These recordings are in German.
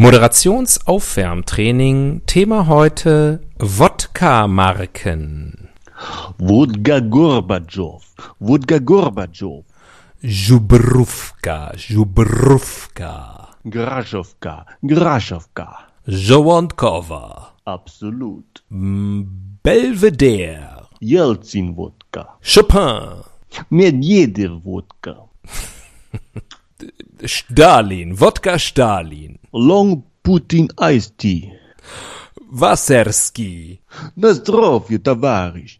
Moderationsaufwärmtraining. Thema heute Wodka-Marken. Wodka Gorbatschow. Wodka Gorbatschow. Jubrówka, Jubrówka. Graszowka. Graszowka. Żołądkowa. Absolut. Belvedere. Jelzin Wodka. Chopin. Medvedev Wodka. Stalin. Wodka Stalin. Long Putin Iced Tea. Wasserski. На здоровье, товарищ.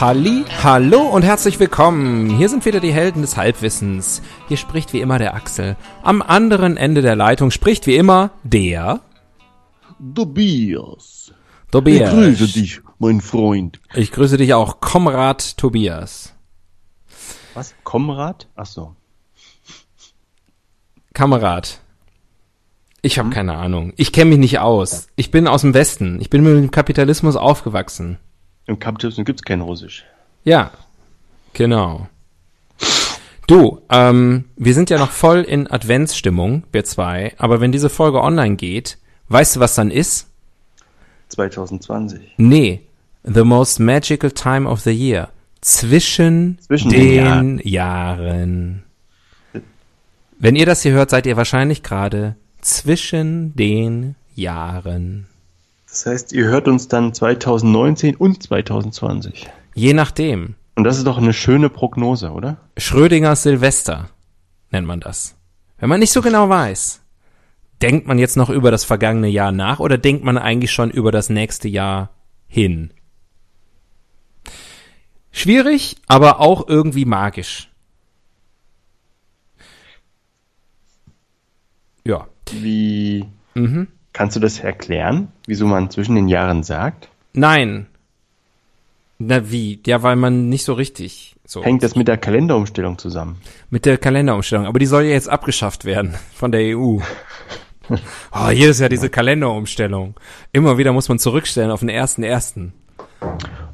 Halli, hallo und herzlich willkommen. Hier sind wieder die Helden des Halbwissens. Hier spricht wie immer der Axel. Am anderen Ende der Leitung spricht wie immer der Tobias. Ich Tobias. grüße dich, mein Freund. Ich grüße dich auch, Komrad Tobias. Was? Komrad? Ach so. Kamerad. Ich habe keine Ahnung. Ich kenne mich nicht aus. Ich bin aus dem Westen. Ich bin mit dem Kapitalismus aufgewachsen. Im Kapitalismus gibt's kein Russisch. Ja, genau. Du, ähm, wir sind ja noch voll in Adventsstimmung, wir zwei. Aber wenn diese Folge online geht, weißt du, was dann ist? 2020. Nee, the most magical time of the year. Zwischen, Zwischen den, den Jahren. Wenn ihr das hier hört, seid ihr wahrscheinlich gerade zwischen den Jahren. Das heißt, ihr hört uns dann 2019 und 2020. Je nachdem. Und das ist doch eine schöne Prognose, oder? Schrödingers Silvester nennt man das. Wenn man nicht so genau weiß, denkt man jetzt noch über das vergangene Jahr nach oder denkt man eigentlich schon über das nächste Jahr hin? Schwierig, aber auch irgendwie magisch. Ja. Wie Mhm. Kannst du das erklären, wieso man zwischen den Jahren sagt? Nein. Na wie? Ja, weil man nicht so richtig so Hängt das mit der Kalenderumstellung zusammen? mit der Kalenderumstellung. Aber die soll ja jetzt abgeschafft werden von der EU. Oh, jedes Jahr diese Kalenderumstellung. Immer wieder muss man zurückstellen auf den ersten ersten.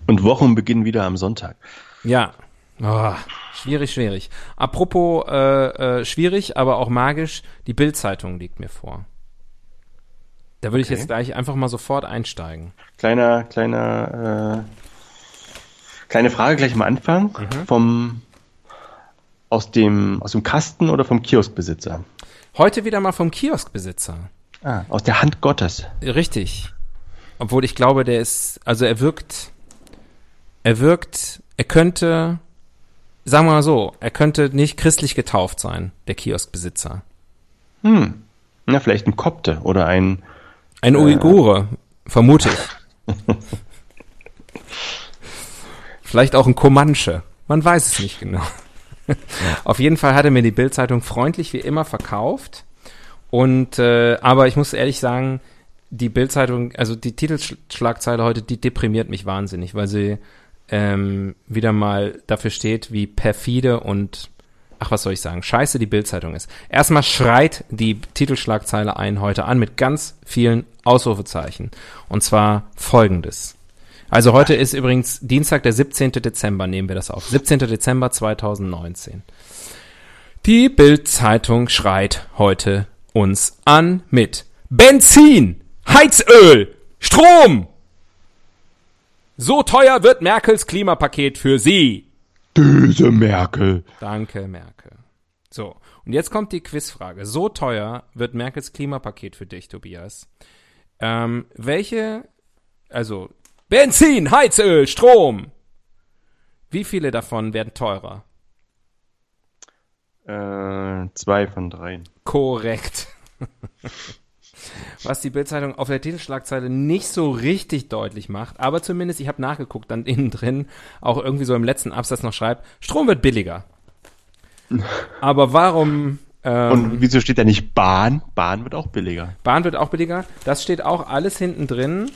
Und Wochen beginnen wieder am Sonntag. Ja. Oh, schwierig, schwierig. Apropos äh, äh, schwierig, aber auch magisch, die Bild-Zeitung liegt mir vor. Da würde ich Okay. jetzt gleich einfach mal sofort einsteigen. Kleiner, kleiner, äh, kleine Frage gleich am Anfang. Vom, aus dem, aus dem Kasten oder vom Kioskbesitzer? Heute wieder mal vom Kioskbesitzer. Ah, aus der Hand Gottes. Richtig. Obwohl ich glaube, der ist, also er wirkt, er wirkt, er könnte, sagen wir mal so, er könnte nicht christlich getauft sein, der Kioskbesitzer. Hm. Na, vielleicht ein Kopte oder ein, Ein Uigure, vermute ich. Vielleicht auch ein Comanche. Man weiß es nicht genau. Auf jeden Fall hat er mir die Bildzeitung freundlich wie immer verkauft. Und äh, aber ich muss ehrlich sagen, die Bildzeitung, also die Titelschlagzeile heute, die deprimiert mich wahnsinnig, weil sie ähm, wieder mal dafür steht, wie perfide und ach was soll ich sagen, scheiße die Bildzeitung ist. Erstmal schreit die Titelschlagzeile ein heute an mit ganz vielen Ausrufezeichen. Und zwar folgendes. Also heute ist übrigens Dienstag, der 17. Dezember, nehmen wir das auf. 17. Dezember 2019. Die Bild-Zeitung schreit heute uns an mit Benzin, Heizöl, Strom. So teuer wird Merkels Klimapaket für Sie. Böse Merkel. Danke, Merkel. So, und jetzt kommt die Quizfrage. So teuer wird Merkels Klimapaket für dich, Tobias. Ähm, welche, also Benzin, Heizöl, Strom. Wie viele davon werden teurer? Äh, zwei von dreien. Korrekt. Was die Bildzeitung auf der Titelschlagzeile nicht so richtig deutlich macht, aber zumindest, ich habe nachgeguckt, dann innen drin auch irgendwie so im letzten Absatz noch schreibt, Strom wird billiger. Aber warum ähm, Und wieso steht da nicht Bahn? Bahn wird auch billiger. Bahn wird auch billiger. Das steht auch alles hinten drin.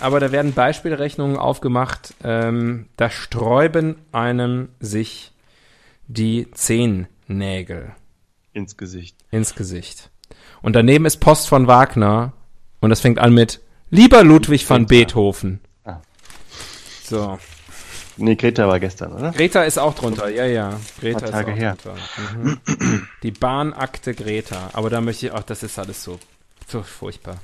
Aber da werden Beispielrechnungen aufgemacht. Ähm, da sträuben einem sich die Zehennägel. Ins Gesicht. Ins Gesicht. Und daneben ist Post von Wagner. Und das fängt an mit Lieber Ludwig van Beethoven. Ah. So. Nee, Greta war gestern, oder? Greta ist auch drunter, ja, ja. Greta ist auch her. drunter. Mhm. Die Bahnakte Greta. Aber da möchte ich, ach, das ist alles so, so furchtbar.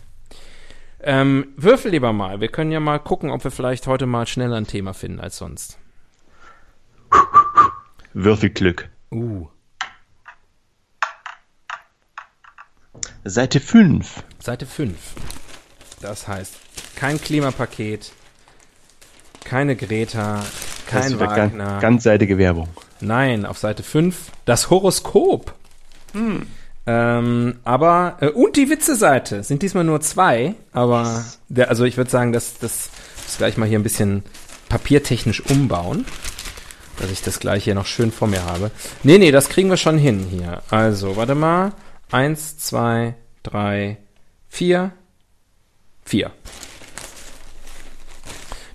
Ähm, würfel lieber mal. Wir können ja mal gucken, ob wir vielleicht heute mal schneller ein Thema finden als sonst. Würfelglück. Uh. Seite 5. Seite 5. Das heißt, kein Klimapaket, keine Greta, kein Wagner. Ganz, ganzseitige Werbung. Nein, auf Seite 5 das Horoskop. Hm. Ähm, aber, äh, und die Witze-Seite sind diesmal nur zwei, aber, der, also ich würde sagen, dass das muss gleich mal hier ein bisschen papiertechnisch umbauen, dass ich das gleich hier noch schön vor mir habe. Nee, nee, das kriegen wir schon hin hier. Also, warte mal. Eins, zwei, drei, vier, vier.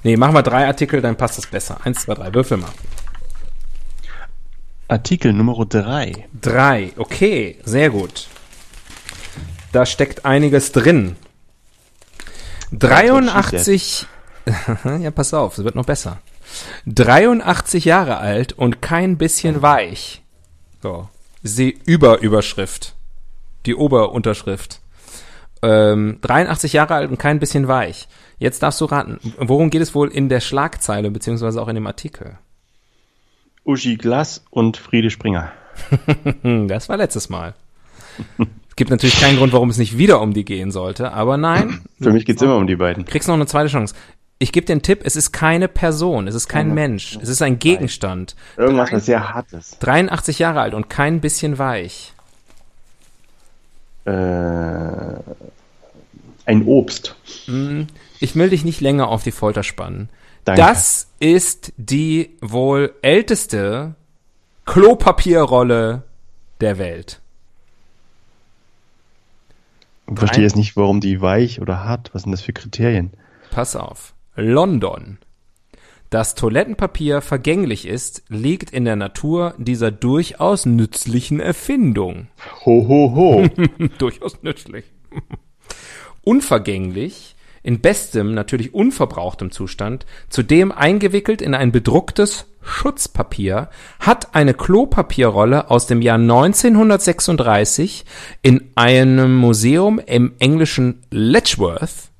Nee, machen wir drei Artikel, dann passt das besser. Eins, zwei, drei, würfel mal. Artikel Nummer drei. Drei, okay, sehr gut. Da steckt einiges drin. 83, ja, pass auf, es wird noch besser. 83 Jahre alt und kein bisschen weich. So, sie Überüberschrift. Die Oberunterschrift. Ähm, 83 Jahre alt und kein bisschen weich. Jetzt darfst du raten, worum geht es wohl in der Schlagzeile, beziehungsweise auch in dem Artikel? Uschi Glass und Friede Springer. das war letztes Mal. Es gibt natürlich keinen Grund, warum es nicht wieder um die gehen sollte, aber nein. Für mich geht es immer um die beiden. Kriegst noch eine zweite Chance. Ich gebe dir einen Tipp, es ist keine Person, es ist kein keine. Mensch, es ist ein Gegenstand. Irgendwas, was sehr hart ist. 83 Jahre alt und kein bisschen weich. Äh, ein Obst. Mm, ich will dich nicht länger auf die Folter spannen. Danke. Das ist die wohl älteste Klopapierrolle der Welt. Ich verstehe jetzt nicht, warum die weich oder hart. Was sind das für Kriterien? Pass auf. London. Dass Toilettenpapier vergänglich ist, liegt in der Natur dieser durchaus nützlichen Erfindung. Ho, ho, ho. durchaus nützlich. Unvergänglich in bestem, natürlich unverbrauchtem Zustand, zudem eingewickelt in ein bedrucktes Schutzpapier, hat eine Klopapierrolle aus dem Jahr 1936 in einem Museum im englischen Letchworth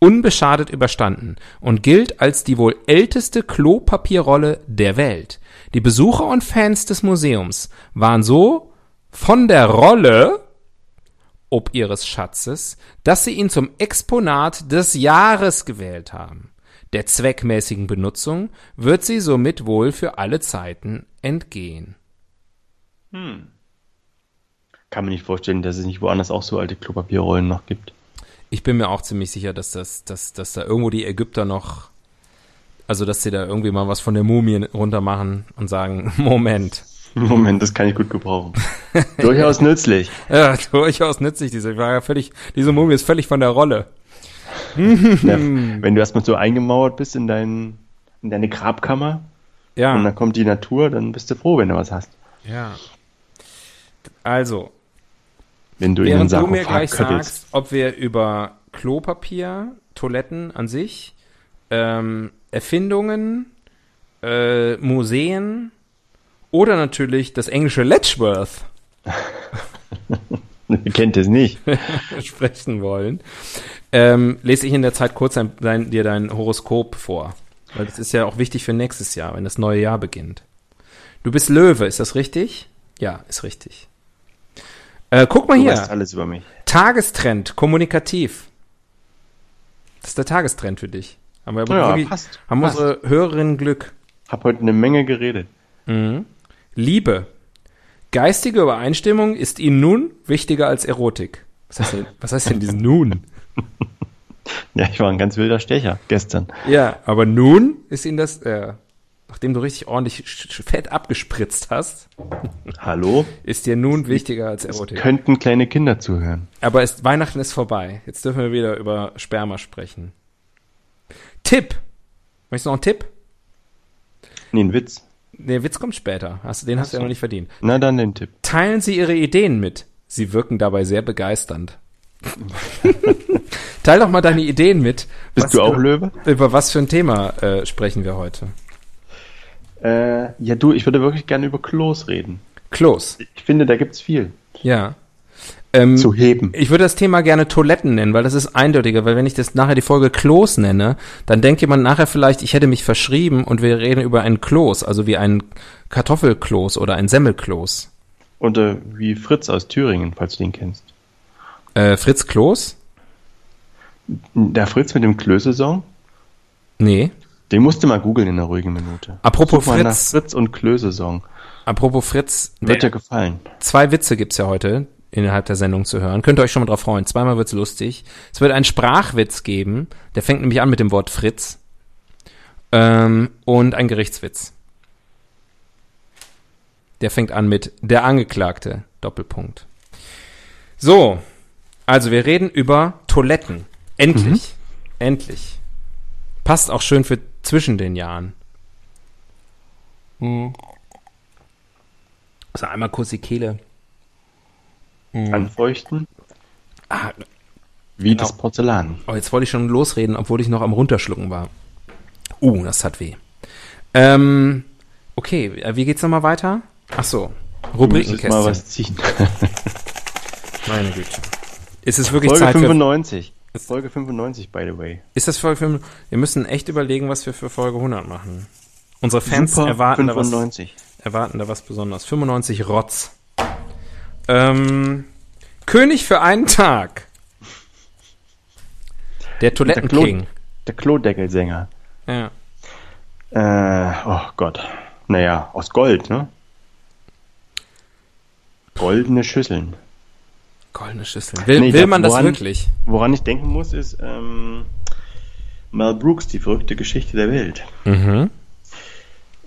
unbeschadet überstanden und gilt als die wohl älteste Klopapierrolle der Welt. Die Besucher und Fans des Museums waren so von der Rolle ob ihres Schatzes, dass sie ihn zum Exponat des Jahres gewählt haben. Der zweckmäßigen Benutzung wird sie somit wohl für alle Zeiten entgehen. Hm. Kann mir nicht vorstellen, dass es nicht woanders auch so alte Klopapierrollen noch gibt. Ich bin mir auch ziemlich sicher, dass das, dass, dass da irgendwo die Ägypter noch, also dass sie da irgendwie mal was von der Mumie runter machen und sagen, Moment, Moment, das kann ich gut gebrauchen. durchaus nützlich. Ja, durchaus nützlich. Diese, war ja völlig, diese Mumie ist völlig von der Rolle. ja, wenn du erstmal so eingemauert bist in, dein, in deine Grabkammer ja. und dann kommt die Natur, dann bist du froh, wenn du was hast. Ja. Also, wenn du während du mir gleich sagst, ob wir über Klopapier, Toiletten an sich, ähm, Erfindungen, äh, Museen, oder natürlich das englische Letchworth. kennt es nicht. sprechen wollen. Ähm, lese ich in der Zeit kurz ein, dein, dir dein Horoskop vor. Weil das ist ja auch wichtig für nächstes Jahr, wenn das neue Jahr beginnt. Du bist Löwe, ist das richtig? Ja, ist richtig. Äh, guck mal du hier. Weißt alles über mich. Tagestrend, kommunikativ. Das ist der Tagestrend für dich. Haben wir ja, passt, haben passt. unsere Hörerinnen Glück. Hab heute eine Menge geredet. Mhm. Liebe. Geistige Übereinstimmung ist Ihnen nun wichtiger als Erotik. Was heißt denn, was heißt denn diesen nun? Ja, ich war ein ganz wilder Stecher gestern. Ja, aber nun ist Ihnen das, äh, nachdem du richtig ordentlich fett abgespritzt hast, Hallo? ist dir nun wichtiger als Es Erotik. könnten kleine Kinder zuhören. Aber ist, Weihnachten ist vorbei. Jetzt dürfen wir wieder über Sperma sprechen. Tipp. Möchtest du noch einen Tipp? Nee, ein Witz. Der Witz kommt später. Hast, du- den hast du ja noch nicht verdient. Na dann den Tipp. Teilen Sie Ihre Ideen mit. Sie wirken dabei sehr begeisternd. Teil doch mal deine Ideen mit. Bist Was- du auch Löwe? Über was für ein Thema äh, sprechen wir heute? Äh, ja, du, ich würde wirklich gerne über Klos reden. Klos. Ich finde, da gibt's viel Ja. Ähm, zu heben. ich würde das Thema gerne Toiletten nennen, weil das ist eindeutiger, weil wenn ich das nachher die Folge Klos nenne, dann denkt jemand nachher vielleicht, ich hätte mich verschrieben und wir reden über ein Klos, also wie ein Kartoffelklos oder ein Semmelklos. Und äh, wie Fritz aus Thüringen, falls du den kennst. Äh, Fritz Klos? Der Fritz mit dem Klöße-Song, Nee. Den musst du mal googeln in einer ruhigen Minute. Apropos Such nach Fritz. Fritz und Klöße-Song. Apropos Fritz, Wird dir der, gefallen. zwei Witze gibt's ja heute innerhalb der Sendung zu hören. Könnt ihr euch schon mal drauf freuen. Zweimal wird's lustig. Es wird einen Sprachwitz geben, der fängt nämlich an mit dem Wort Fritz. Ähm, und ein Gerichtswitz. Der fängt an mit der Angeklagte. Doppelpunkt. So, also wir reden über Toiletten. Endlich. Endlich. Passt auch schön für zwischen den Jahren. Mhm. Also einmal kurz die Kehle. Anfeuchten, Ah, wie Genau. das Porzellan. Oh, jetzt wollte ich schon losreden, obwohl ich noch am runterschlucken war. Uh, das hat weh. Ähm, okay, äh, wie geht's nochmal weiter? Ach so, müsstest mal Rubrikenkästchen. was ziehen. Meine Güte. Ist es wirklich Folge Zeit für... 95. Folge 95, by the way. Ist das Folge 5? Wir müssen echt überlegen, was wir für Folge 100 machen. Unsere Fans Super erwarten da, was, 95. erwarten da was Besonderes. 95 Rotz. Ähm, König für einen Tag. Der Der, Klo der Klodeckelsänger. Ja. Äh, oh Gott. Naja, aus Gold, ne? Goldene Schüsseln. Goldene Schüssel. Will, Nee, will da- man das woran- wirklich? Woran ich denken muss, ist ähm, Mel Brooks, die verrückte Geschichte der Welt. Mhm.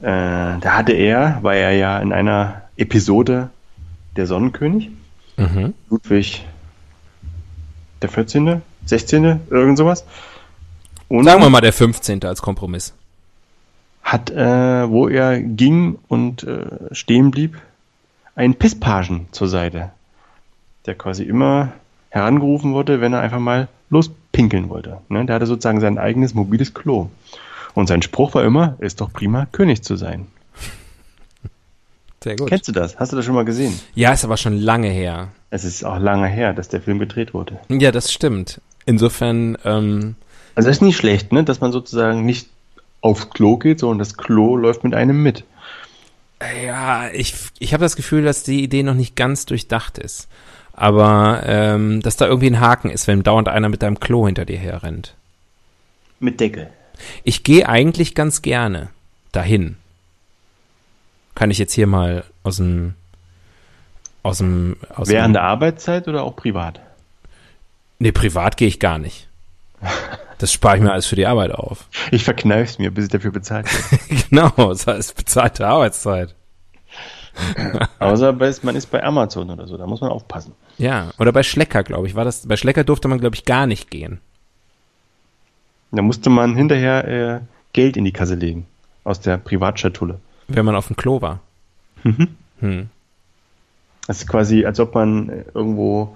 Äh, da hatte er, war er ja in einer Episode der Sonnenkönig, Mhm. Ludwig der 14., 16., irgend sowas. Und Sagen wir mal der 15. als Kompromiss. hat, äh, wo er ging und äh, stehen blieb, einen Pisspagen zur Seite, der quasi immer herangerufen wurde, wenn er einfach mal lospinkeln wollte. Ne? Der hatte sozusagen sein eigenes mobiles Klo. Und sein Spruch war immer, ist doch prima, König zu sein. Sehr gut. Kennst du das? Hast du das schon mal gesehen? Ja, ist aber schon lange her. Es ist auch lange her, dass der Film gedreht wurde. Ja, das stimmt. Insofern, ähm, Also ist nicht schlecht, ne? dass man sozusagen nicht aufs Klo geht, sondern das Klo läuft mit einem mit. ja, ich, ich habe das Gefühl, dass die Idee noch nicht ganz durchdacht ist. Aber ähm, dass da irgendwie ein Haken ist, wenn dauernd einer mit deinem Klo hinter dir herrennt. Mit Deckel. Ich gehe eigentlich ganz gerne dahin. Kann ich jetzt hier mal aus dem aus dem aus Während der Arbeitszeit oder auch privat? Nee, privat gehe ich gar nicht. Das spare ich mir alles für die Arbeit auf. Ich verkneif's mir, bis ich dafür bezahlt werde. genau, das heißt bezahlte Arbeitszeit. Außer bei, man ist bei Amazon oder so, da muss man aufpassen. Ja, oder bei Schlecker, glaube ich, war das. Bei Schlecker durfte man, glaube ich, gar nicht gehen. Da musste man hinterher äh, Geld in die Kasse legen. Aus der Privatschatulle. Wenn man auf dem Klo war. Hm. Das ist quasi, als ob man äh, irgendwo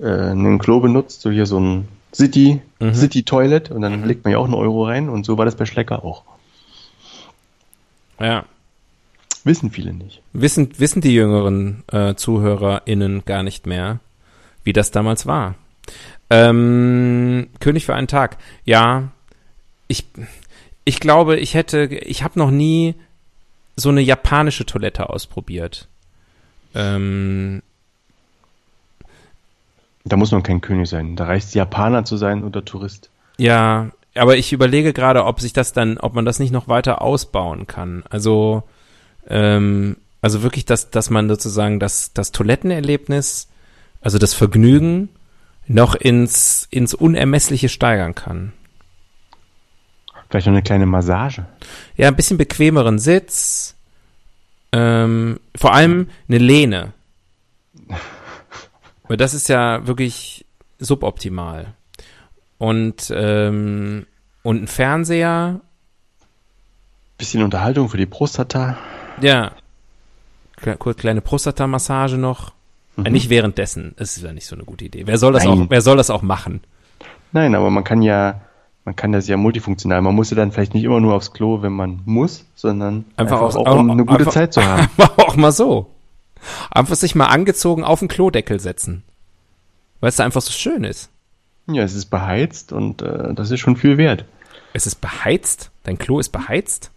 äh, einen Klo benutzt, so hier so ein City, Mhm. City Toilet und dann legt man ja auch einen Euro rein und so war das bei Schlecker auch. Ja. Wissen viele nicht. Wissen, wissen die jüngeren äh, ZuhörerInnen gar nicht mehr, wie das damals war. Ähm, König für einen Tag. Ja, ich, ich glaube, ich hätte, ich habe noch nie so eine japanische Toilette ausprobiert. Ähm, Da muss man kein König sein. Da reicht es Japaner zu sein oder Tourist. Ja, aber ich überlege gerade, ob sich das dann, ob man das nicht noch weiter ausbauen kann. Also, ähm, Also wirklich, dass, dass man sozusagen das, das Toilettenerlebnis, also das Vergnügen, noch ins, ins Unermessliche steigern kann. Vielleicht noch eine kleine Massage. Ja, ein bisschen bequemeren Sitz. Ähm, vor allem eine Lehne. Weil das ist ja wirklich suboptimal. Und, ähm, und ein Fernseher. Bisschen Unterhaltung für die Prostata. Ja. Kurz kleine Prostata-Massage noch. Äh, nicht währenddessen. Das ist ja nicht so eine gute Idee. Wer soll das Nein. auch, wer soll das auch machen? Nein, aber man kann ja, man kann das ja multifunktional. Man muss ja dann vielleicht nicht immer nur aufs Klo, wenn man muss, sondern Einfach einfach, aus- auch, um eine gute einfach- Zeit zu haben. Auch mal so. Einfach sich mal angezogen auf den Klodeckel setzen. Weil es da einfach so schön ist. Ja, es ist beheizt und äh, das ist schon viel wert. Es ist beheizt. Dein Klo ist beheizt?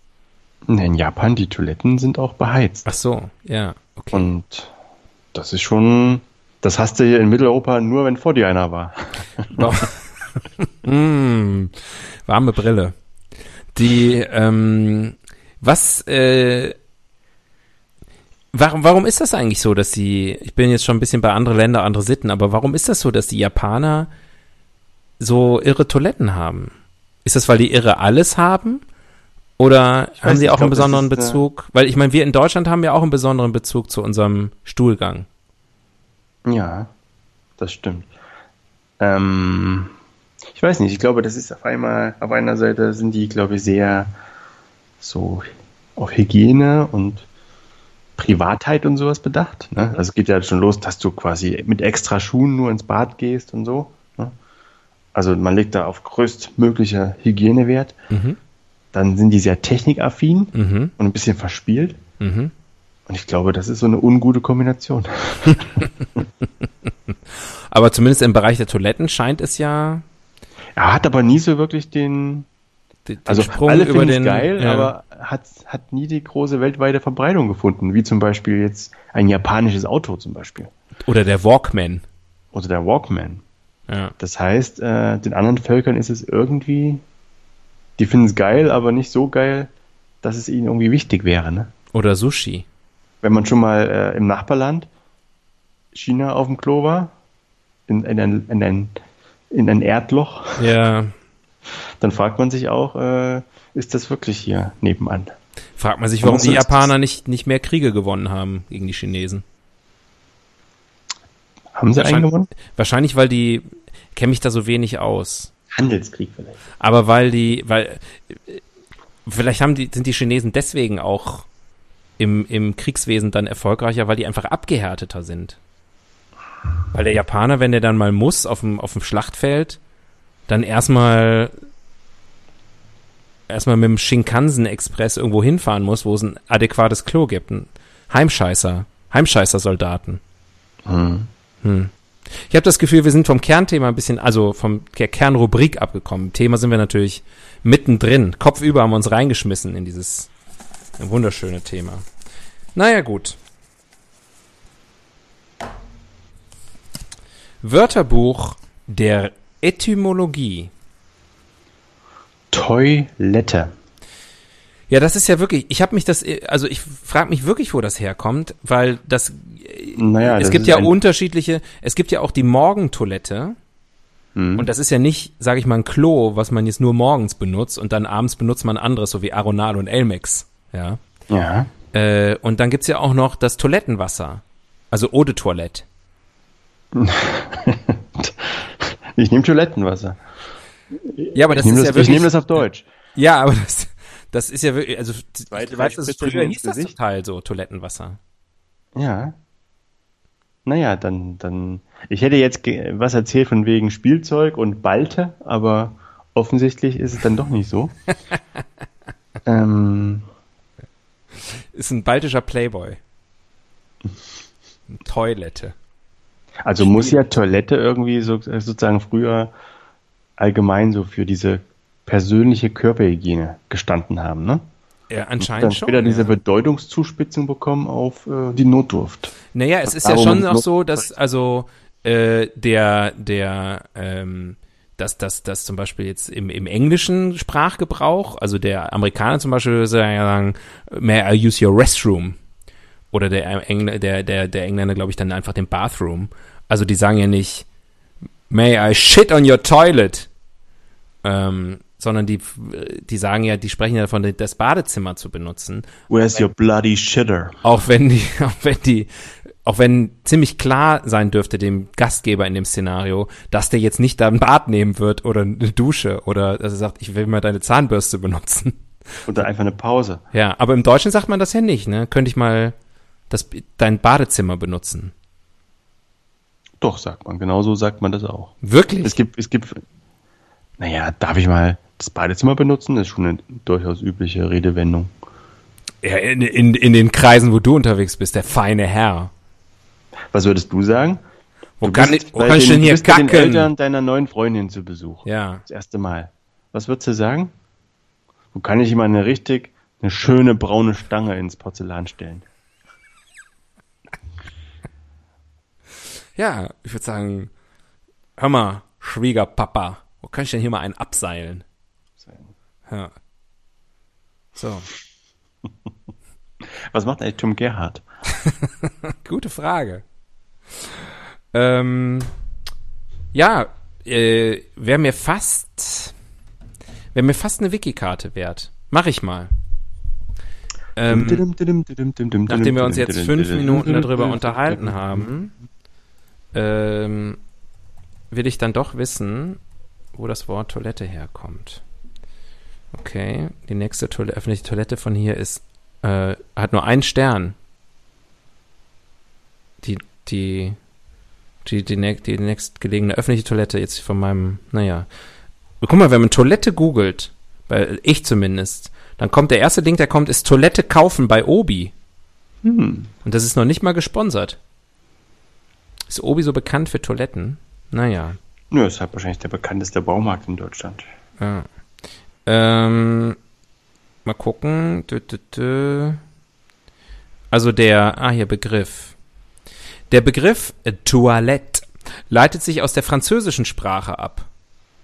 In Japan, die Toiletten sind auch beheizt. Ach so, ja, okay. Und das ist schon, das hast du hier in Mitteleuropa nur, wenn vor dir einer war. Mm, warme Brille. Die, ähm, was, äh, warum, warum ist das eigentlich so, dass die, ich bin jetzt schon ein bisschen bei andere Länder, andere Sitten, aber warum ist das so, dass die Japaner so irre Toiletten haben? Ist das, weil die irre alles haben? Oder haben weiß sie auch ich glaub, einen besonderen ist, äh, Bezug? Weil ich meine, wir in Deutschland haben ja auch einen besonderen Bezug zu unserem Stuhlgang. Ja, das stimmt. Ähm, ich weiß nicht, ich glaube, das ist auf einmal, auf einer Seite sind die, glaube ich, sehr so auf Hygiene und Privatheit und sowas bedacht. Ne? Also es geht ja schon los, dass du quasi mit extra Schuhen nur ins Bad gehst und so. Ne? Also man legt da auf größtmögliche Hygienewert. Mhm. Dann sind die sehr technikaffin Mhm. und ein bisschen verspielt. Mhm. Und ich glaube, das ist so eine ungute Kombination. Aber zumindest im Bereich der Toiletten scheint es ja Er hat aber nie so wirklich den, den den also Sprung alle finden es geil, ja. aber hat, hat nie die große weltweite Verbreitung gefunden, wie zum Beispiel jetzt ein japanisches Auto zum Beispiel. oder der Walkman. Oder der Walkman. Ja. Das heißt, äh, den anderen Völkern ist es irgendwie, die finden es geil, aber nicht so geil, dass es ihnen irgendwie wichtig wäre. Ne? Oder Sushi. Wenn man schon mal äh, im Nachbarland China auf dem Klo war, in, in, ein, in, ein, in ein Erdloch, Ja. dann fragt man sich auch, äh, ist das wirklich hier nebenan? Fragt man sich, warum die? Japaner nicht, nicht mehr Kriege gewonnen haben gegen die Chinesen. Haben sie einen gewonnen? Wahrscheinlich, weil die, kenne mich da so wenig aus. Handelskrieg vielleicht. Aber weil die, weil, vielleicht haben die, sind die Chinesen deswegen auch im, im Kriegswesen dann erfolgreicher, weil die einfach abgehärteter sind. Weil der Japaner, wenn der dann mal muss auf dem, auf dem Schlachtfeld, dann erstmal erstmal mit dem Shinkansen-Express irgendwo hinfahren muss, wo es ein adäquates Klo gibt. Ein Heimscheißer, Heimscheißer-Soldaten. Hm. Hm. Ich habe das Gefühl, wir sind vom Kernthema ein bisschen, also vom der Kernrubrik abgekommen. Thema sind wir natürlich mittendrin. Kopfüber haben wir uns reingeschmissen in dieses wunderschöne Thema. Naja, gut. Wörterbuch der Etymologie. Toilette. Ja, das ist ja wirklich, ich habe mich das, also ich frage mich wirklich, wo das herkommt, weil das, Naja, es gibt ja unterschiedliche, es gibt ja auch die Morgentoilette Hm. und das ist ja nicht, sage ich mal, ein Klo, was man jetzt nur morgens benutzt und dann abends benutzt man anderes, so wie Aronal und Elmex, ja. Ja. Äh, und dann gibt's ja auch noch das Toilettenwasser, also Eau de Toilette. Ich nehme Toilettenwasser. Ja, aber das ich ist das, ja ich wirklich, nehme das auf Deutsch. ja, aber das, das ist ja wirklich, also, du weißt, das Spritze früher hieß das Gesicht. Teil so, Toilettenwasser. Ja. Naja, dann, dann. Ich hätte jetzt was erzählt von wegen Spielzeug und Balte, aber offensichtlich ist es dann doch nicht so. ähm, Ist ein baltischer Playboy. Toilette. also muss ja Toilette irgendwie so, sozusagen früher allgemein so für diese persönliche Körperhygiene gestanden haben, ne? Ja, Dann anscheinend schon. später diese ja. Bedeutungszuspitzung bekommen auf äh, die Notdurft. Naja, es ist ja schon noch so, dass also äh, der der ähm, dass dass dass zum Beispiel jetzt im im englischen Sprachgebrauch, also der Amerikaner zum Beispiel sagen, may I use your restroom? Oder der, Engl der, der, der Engländer, glaube ich, dann einfach den Bathroom. Also die sagen ja nicht, may I shit on your toilet? Ähm, sondern die, die sagen ja, die sprechen ja davon, das Badezimmer zu benutzen. Where's your bloody shitter? Auch wenn die, auch wenn die, auch wenn ziemlich klar sein dürfte dem Gastgeber in dem Szenario, dass der jetzt nicht da ein Bad nehmen wird oder eine Dusche oder dass er sagt, ich will mal deine Zahnbürste benutzen. Oder einfach eine Pause. Ja, aber im Deutschen sagt man das ja nicht, ne? Könnte ich mal das, dein Badezimmer benutzen? Doch, sagt man. Genauso sagt man das auch. Wirklich? Es gibt, es gibt, naja, darf ich mal das Badezimmer benutzen? Das ist schon eine durchaus übliche Redewendung. Ja, in, in, in den Kreisen, wo du unterwegs bist, der feine Herr. Was würdest du sagen? Wo Du kann ich, wo kann ich den- denn hier bist bei den kacken? Eltern deiner neuen Freundin zu Besuch. Ja. Das erste Mal. Was würdest du sagen? Wo kann ich immer eine richtig, eine schöne braune Stange ins Porzellan stellen? Ja, ich würde sagen, hör mal, Schwiegerpapa, wo kann ich denn hier mal einen abseilen? Ja. So, Was macht eigentlich Tom Gerhardt? gute Frage. Ähm, ja, äh, wäre mir fast, wäre mir fast eine Wikikarte wert. Mach ich mal. Ähm, nachdem wir uns jetzt fünf Minuten darüber unterhalten haben, ähm, will ich dann doch wissen, wo das Wort Toilette herkommt. Okay, die nächste Toilette, öffentliche Toilette von hier ist, äh, hat nur einen Stern. Die, die, die, die, nä- die nächstgelegene öffentliche Toilette jetzt von meinem, naja. Guck mal, wenn man Toilette googelt, weil ich zumindest, dann kommt der erste Link, der kommt, ist Toilette kaufen bei Obi. Hm. Und das ist noch nicht mal gesponsert. Ist Obi so bekannt für Toiletten? Naja. Nö, ist halt wahrscheinlich der bekannteste Baumarkt in Deutschland. Ja. Ähm, mal gucken. Also der, ah hier Begriff. Der Begriff äh, Toilette leitet sich aus der französischen Sprache ab.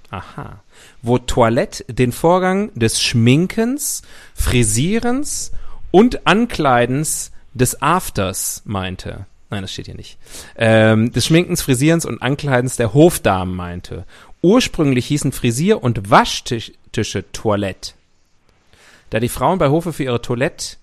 Aha. Wo Toilette den Vorgang des Schminkens, Frisierens und Ankleidens des Afters meinte. Nein, das steht hier nicht. Ähm, des Schminkens, Frisierens und Ankleidens der Hofdamen meinte. Ursprünglich hießen Frisier- und Waschtische Toilette. Da die Frauen bei Hofe für ihre Toilette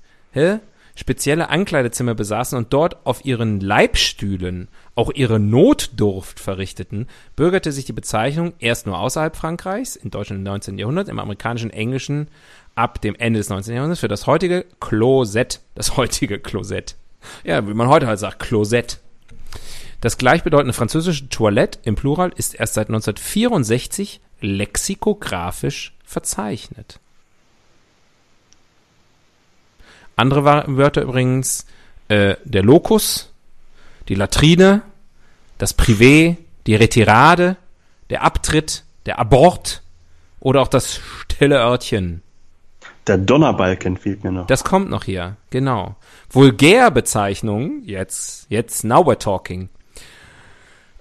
spezielle Ankleidezimmer besaßen und dort auf ihren Leibstühlen auch ihre Notdurft verrichteten, bürgerte sich die Bezeichnung erst nur außerhalb Frankreichs, in Deutschland im 19. Jahrhundert, im amerikanischen Englischen ab dem Ende des 19. Jahrhunderts für das heutige Klosett. Das heutige Klosett. Ja, wie man heute halt sagt, Klosett. Das gleichbedeutende französische Toilette im Plural ist erst seit 1964 lexikografisch verzeichnet. Andere Wörter übrigens, äh, der Locus, die Latrine, das Privé, die Retirade, der Abtritt, der Abort oder auch das stille Örtchen. Der Donnerbalken fehlt mir noch. Das kommt noch hier, genau. Vulgärbezeichnungen, jetzt, jetzt, now we're talking.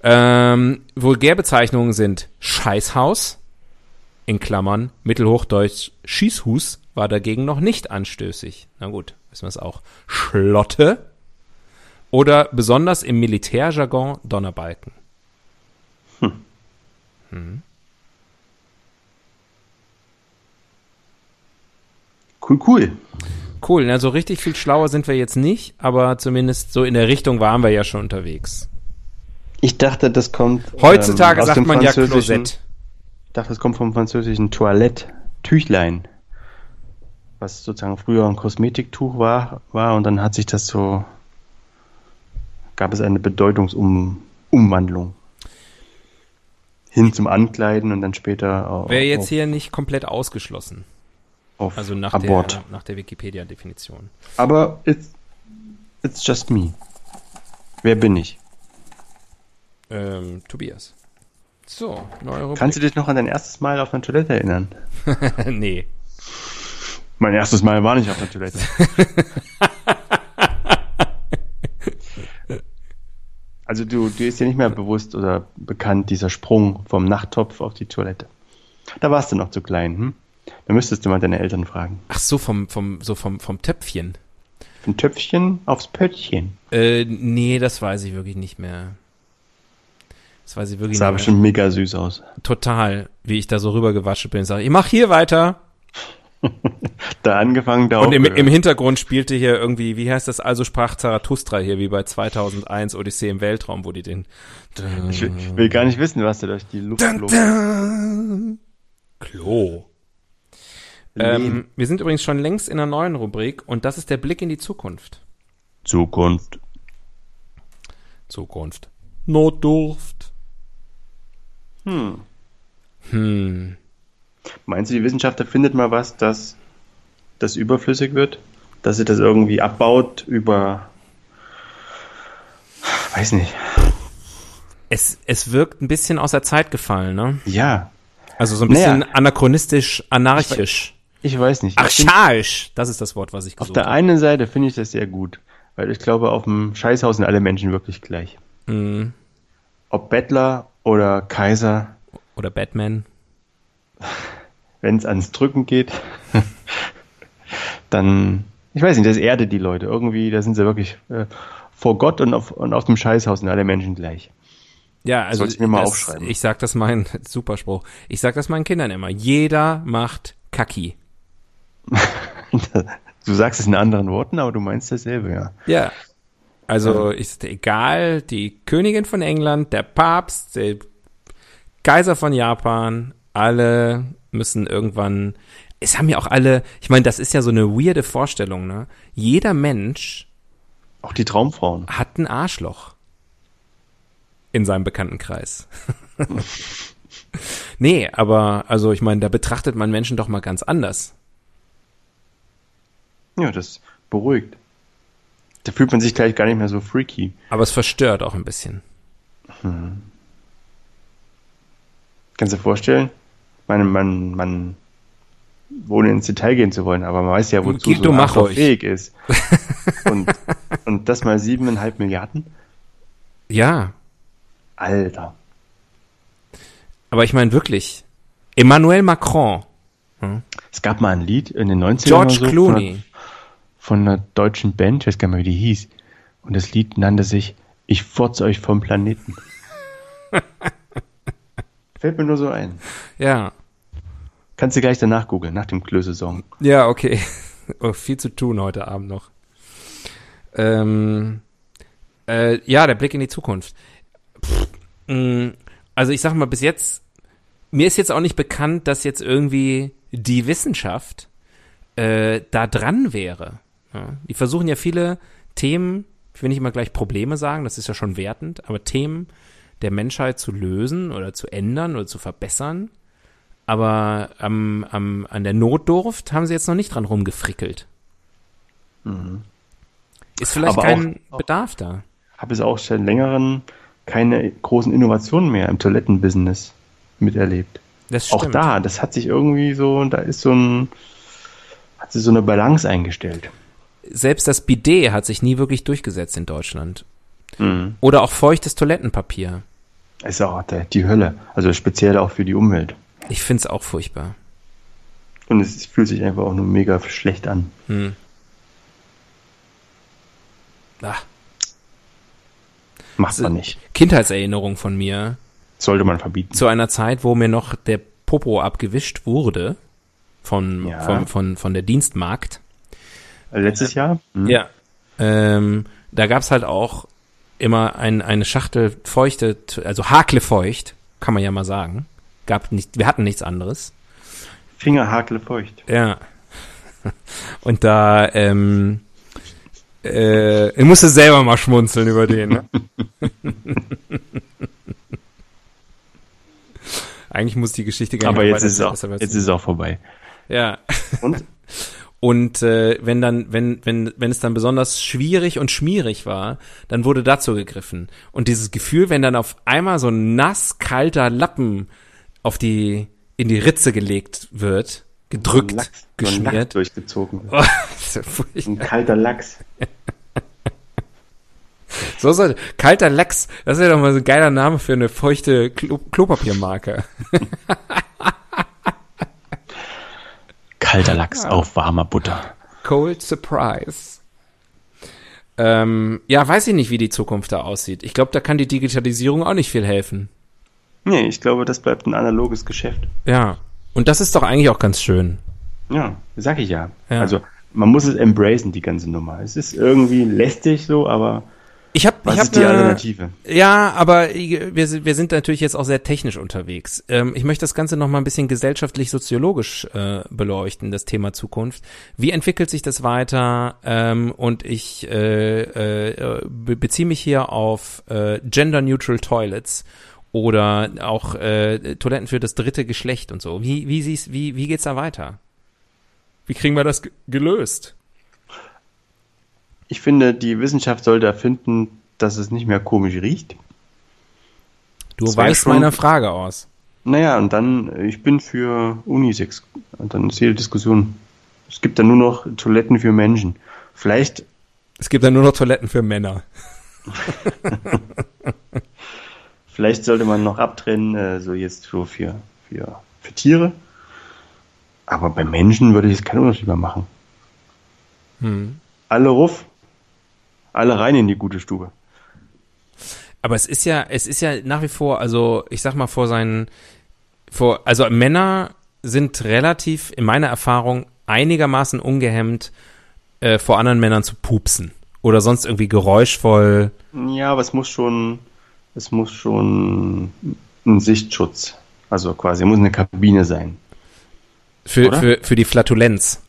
Ähm, Vulgärbezeichnungen sind Scheißhaus, in Klammern, Mittelhochdeutsch Schießhus, war dagegen noch nicht anstößig. Na gut, wissen wir es auch. Schlotte oder besonders im Militärjargon Donnerbalken. Cool, cool. Cool, also richtig viel schlauer sind wir jetzt nicht, aber zumindest so in der Richtung waren wir ja schon unterwegs. Ich dachte, das kommt. Heutzutage ähm, aus sagt dem man ja Klosett. Ich dachte, das kommt vom französischen Toilette, Tüchlein. Was sozusagen früher ein Kosmetiktuch war, war und dann hat sich das so. gab es eine Bedeutungsumwandlung. Hin zum Ankleiden und dann später au- Wäre jetzt auf, hier nicht komplett ausgeschlossen. auf Also nach Abort. der, nach der Wikipedia-Definition. Aber it's, it's just me. Wer bin ich? Ähm, Tobias. So, neue Rubrik. Kannst du dich noch an dein erstes Mal auf einer Toilette erinnern? nee. Mein erstes Mal war nicht auf der Toilette. also du, dir ist ja nicht mehr bewusst oder bekannt dieser Sprung vom Nachttopf auf die Toilette. Da warst du noch zu klein, hm? Da müsstest du mal deine Eltern fragen. Ach so, vom, vom, so vom, vom Töpfchen. Ein Töpfchen aufs Pöttchen. Äh, nee, das weiß ich wirklich nicht mehr. Das weiß ich wirklich Das sah nicht bestimmt mega süß aus. Total, wie ich da so rübergewatscht bin. Sag ich, mach hier weiter. Da angefangen, da Und im, im Hintergrund spielte hier irgendwie, wie heißt das, also sprach Zarathustra hier, wie bei 2001 Odyssee im Weltraum, wo die den... Ich will, ich will gar nicht wissen, was da durch die Luft flog. Klo. Ähm, wir sind übrigens schon längst in einer neuen Rubrik und das ist der Blick in die Zukunft. Zukunft. Zukunft. Notdurft. Hm. Hm. Meinst du, die Wissenschaftler findet mal was, dass das überflüssig wird? Dass sie das irgendwie abbaut über, weiß nicht. Es, es wirkt ein bisschen aus der Zeit gefallen, ne? Ja, Also so ein bisschen Naja. anachronistisch, anarchisch. ich weiß nicht. Ich Archaisch. Das ist das Wort, was ich auf gesucht der habe. einen Seite finde ich das sehr gut, weil ich glaube, auf dem Scheißhaus sind alle Menschen wirklich gleich. Mhm. Ob Bettler oder Kaiser, Oder Batman. wenn es ans Drücken geht, dann, ich weiß nicht, das erdet die Leute. Irgendwie, da sind sie wirklich äh, vor Gott und auf, und auf dem Scheißhaus sind alle Menschen gleich. Ja, also Sollte ich mir mal das, aufschreiben. ich sag das meinen, Superspruch, ich sag das meinen Kindern immer. Jeder macht Kaki. Du sagst es in anderen Worten, aber du meinst dasselbe, ja. Ja. Also ist egal, die Königin von England, der Papst, der Kaiser von Japan, alle müssen irgendwann. Es haben ja auch alle, ich meine, das ist ja so eine weirde Vorstellung, ne? Jeder Mensch Auch die Traumfrauen. hat ein Arschloch in seinem Bekanntenkreis. nee, aber also ich meine, da betrachtet man Menschen doch mal ganz anders. Ja, das beruhigt. Da fühlt man sich gleich gar nicht mehr so freaky. Aber es verstört auch ein bisschen. Kannst du dir vorstellen? Man, man, man, ohne ins Detail gehen zu wollen, aber man weiß ja, wozu Geh, so mach ruhig. fähig ist. Und, und das mal siebeneinhalb Milliarden? Ja, Alter. aber ich meine wirklich, Emmanuel Macron, Es gab mal ein Lied in den 90ern George so Clooney, Von, einer, deutschen Band, ich weiß gar nicht mehr, wie die hieß. Und das Lied nannte sich Ich furze euch vom Planeten. Fällt mir nur so ein. ja, Kannst du gleich danach googeln, nach dem Klöße-Song. ja, okay, oh, viel zu tun heute Abend noch. Ähm, äh, ja, der Blick in die Zukunft. Pff, mh, also ich sag mal, bis jetzt, mir ist jetzt auch nicht bekannt, dass jetzt irgendwie die Wissenschaft äh, da dran wäre. Ja, die versuchen ja viele Themen, ich will nicht immer gleich Probleme sagen, das ist ja schon wertend, aber Themen der Menschheit zu lösen oder zu ändern oder zu verbessern. Aber am, am, an der Notdurft haben sie jetzt noch nicht dran rumgefrickelt. Ist vielleicht Mhm. Aber kein auch- Bedarf da. Habe es auch seit längerem keine großen Innovationen mehr im Toilettenbusiness miterlebt. Das stimmt. Auch da, das hat sich irgendwie so, da ist so ein, hat sich so eine Balance eingestellt. Selbst das Bidet hat sich nie wirklich durchgesetzt in Deutschland. Mhm. Oder auch feuchtes Toilettenpapier. Ist auch der, die Hölle. Also speziell auch für die Umwelt. Ich find's auch furchtbar. Und es fühlt sich einfach auch nur mega schlecht an. Hm. Ah, Macht man nicht. Kindheitserinnerung von mir Sollte man verbieten. zu einer Zeit, wo mir noch der Popo abgewischt wurde von, Ja. von, von, von der Dienstmagd. Letztes Jahr? Mhm. Ja. Ähm, da gab's halt auch immer ein, eine Schachtel feuchte, also haklefeucht, kann man ja mal sagen. Gab nicht, wir hatten nichts anderes. Fingerhakel feucht. Ja. Und da, ähm, äh, ich musste selber mal schmunzeln über den. Ne? Eigentlich muss die Geschichte gar nicht Aber jetzt ist, es auch, jetzt ist es auch vorbei. Ja. Und? Und äh, wenn dann, wenn, wenn, wenn es dann besonders schwierig und schmierig war, dann wurde dazu gegriffen. Und dieses Gefühl, wenn dann auf einmal so ein nass kalter Lappen auf die, in die Ritze gelegt wird, gedrückt, Lachs, so geschmiert. durchgezogen. Oh, ist ja. Ein kalter Lachs. so soll, kalter Lachs, das wäre doch mal so ein geiler Name für eine feuchte Klo Klopapiermarke. Kalter Lachs auf warmer Butter. Cold Surprise. ähm, ja, weiß ich nicht, wie die Zukunft da aussieht. Ich glaube, da kann die Digitalisierung auch nicht viel helfen. Nee, ich glaube, das bleibt ein analoges Geschäft. Ja. Und das ist doch eigentlich auch ganz schön. Ja, sag ich ja. Ja. Also man muss es embracen, die ganze Nummer. Es ist irgendwie lästig so, aber was ich hab ist die ne- Alternative? Ja, aber wir, sind- wir sind natürlich jetzt auch sehr technisch unterwegs. Ähm, ich möchte das Ganze noch mal ein bisschen gesellschaftlich-soziologisch äh, beleuchten, das Thema Zukunft. Wie entwickelt sich das weiter? Ähm, und ich äh, äh, be beziehe mich hier auf äh, Gender-Neutral Toilets oder auch äh, Toiletten für das dritte Geschlecht und so. Wie, wie, siehst, wie, wie geht's da weiter? Wie kriegen wir das ge- gelöst? Ich finde, die Wissenschaft sollte erfinden, dass es nicht mehr komisch riecht. Du Das weichst schon- meiner Frage aus. Naja, und dann, äh, ich bin für Unisex. Und dann ist jede Diskussion. Es gibt dann nur noch Toiletten für Menschen. Vielleicht, Es gibt dann nur noch Toiletten für Männer. vielleicht sollte man noch abtrennen, äh, so jetzt so für, für, für Tiere. Aber bei Menschen würde ich jetzt keinen Unterschied mehr machen. Hm. Alle ruf, alle rein in die gute Stube. Aber es ist ja, es ist ja nach wie vor, also ich sag mal vor seinen, vor, also Männer sind relativ, in meiner Erfahrung, einigermaßen ungehemmt, äh, vor anderen Männern zu pupsen. Oder sonst irgendwie geräuschvoll. Ja, aber es muss schon, es muss schon ein Sichtschutz. Also quasi, muss eine Kabine sein. Für, Oder? für, für die Flatulenz.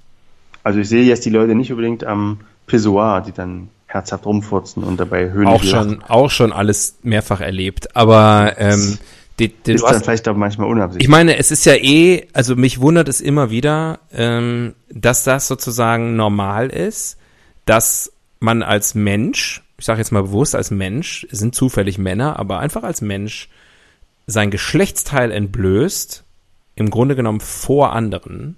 Also ich sehe jetzt die Leute nicht unbedingt am Pissoir, die dann herzhaft rumfurzen und dabei höhnisch Auch lachen. schon, auch schon alles mehrfach erlebt. Aber ähm, die, die, Ist dann vielleicht auch manchmal Ich unabsichtlich. meine, es ist ja eh, also mich wundert es immer wieder, ähm, dass das sozusagen normal ist, dass man als Mensch, ich sage jetzt mal bewusst als Mensch, sind zufällig Männer, aber einfach als Mensch sein Geschlechtsteil entblößt, im Grunde genommen vor anderen,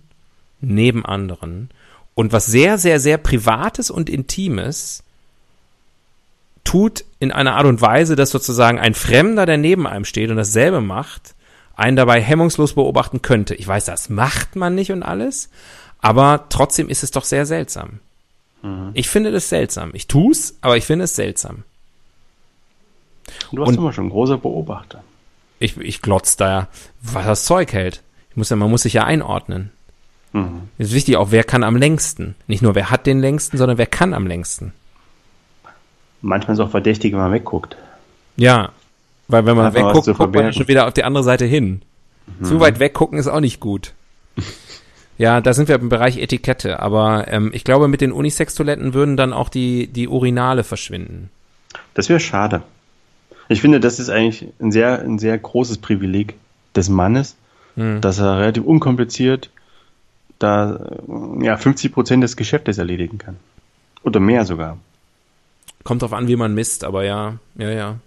neben anderen und was sehr, sehr, sehr Privates und Intimes tut in einer Art und Weise, dass sozusagen ein Fremder, der neben einem steht und dasselbe macht, einen dabei hemmungslos beobachten könnte. Ich weiß, das macht man nicht und alles, aber trotzdem ist es doch sehr seltsam. Ich finde das seltsam. Ich tu's, aber ich finde es seltsam. Du warst und- immer schon ein großer Beobachter. Ich, ich glotz da, was das Zeug hält. Ich muss ja, man muss sich ja einordnen. Mhm. Es ist wichtig auch, wer kann am längsten. Nicht nur, wer hat den längsten, sondern wer kann am längsten. Manchmal ist auch verdächtig, wenn man wegguckt. Ja, weil wenn man wegguckt, guckt man schon wieder auf die andere Seite hin. Mhm. Zu weit weggucken ist auch nicht gut. Ja, da sind wir im Bereich Etikette, aber ähm, ich glaube, mit den Unisex-Toiletten würden dann auch die, die Urinale verschwinden. Das wäre schade. Ich finde, das ist eigentlich ein sehr, ein sehr großes Privileg des Mannes, Hm. dass er relativ unkompliziert da ja, 50 Prozent des Geschäftes erledigen kann. Oder mehr sogar. Kommt drauf an, wie man misst, aber ja, ja, ja.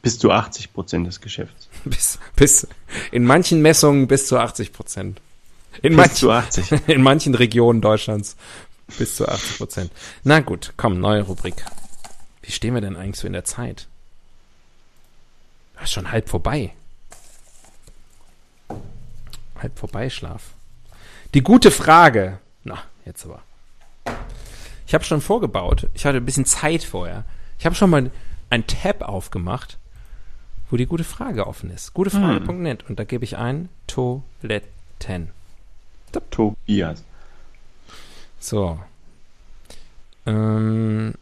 Bis zu 80 Prozent des Geschäfts. Bis, bis, in manchen Messungen bis zu 80 Prozent. In, Bis manchen, zu 80. in manchen Regionen Deutschlands bis zu 80 Prozent. Na gut, komm, neue Rubrik. Wie stehen wir denn eigentlich so in der Zeit? Das ist schon halb vorbei. Halb vorbei, Schlaf. Die gute Frage. Na, jetzt aber. Ich habe schon vorgebaut. Ich hatte ein bisschen Zeit vorher. Ich habe schon mal ein Tab aufgemacht, wo die gute Frage offen ist. Gutefrage.net. Und da gebe ich ein Toiletten. Tobias. So. Ähm,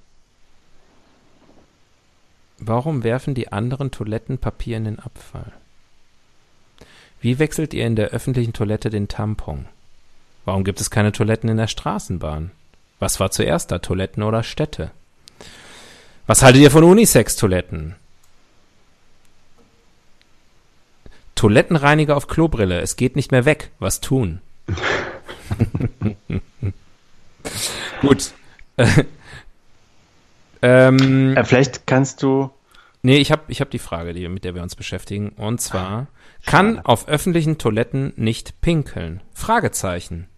warum werfen die anderen Toiletten Papier in den Abfall? Wie wechselt ihr in der öffentlichen Toilette den Tampon? Warum gibt es keine Toiletten in der Straßenbahn? Was war zuerst da, Toiletten oder Städte? Was haltet ihr von Unisex-Toiletten? Toilettenreiniger auf Klobrille. Es geht nicht mehr weg. Was tun? Gut. ähm, Äh, vielleicht kannst du. nee, ich habe ich hab die Frage, die, mit der wir uns beschäftigen. Und zwar, kann auf öffentlichen Toiletten nicht pinkeln? Fragezeichen.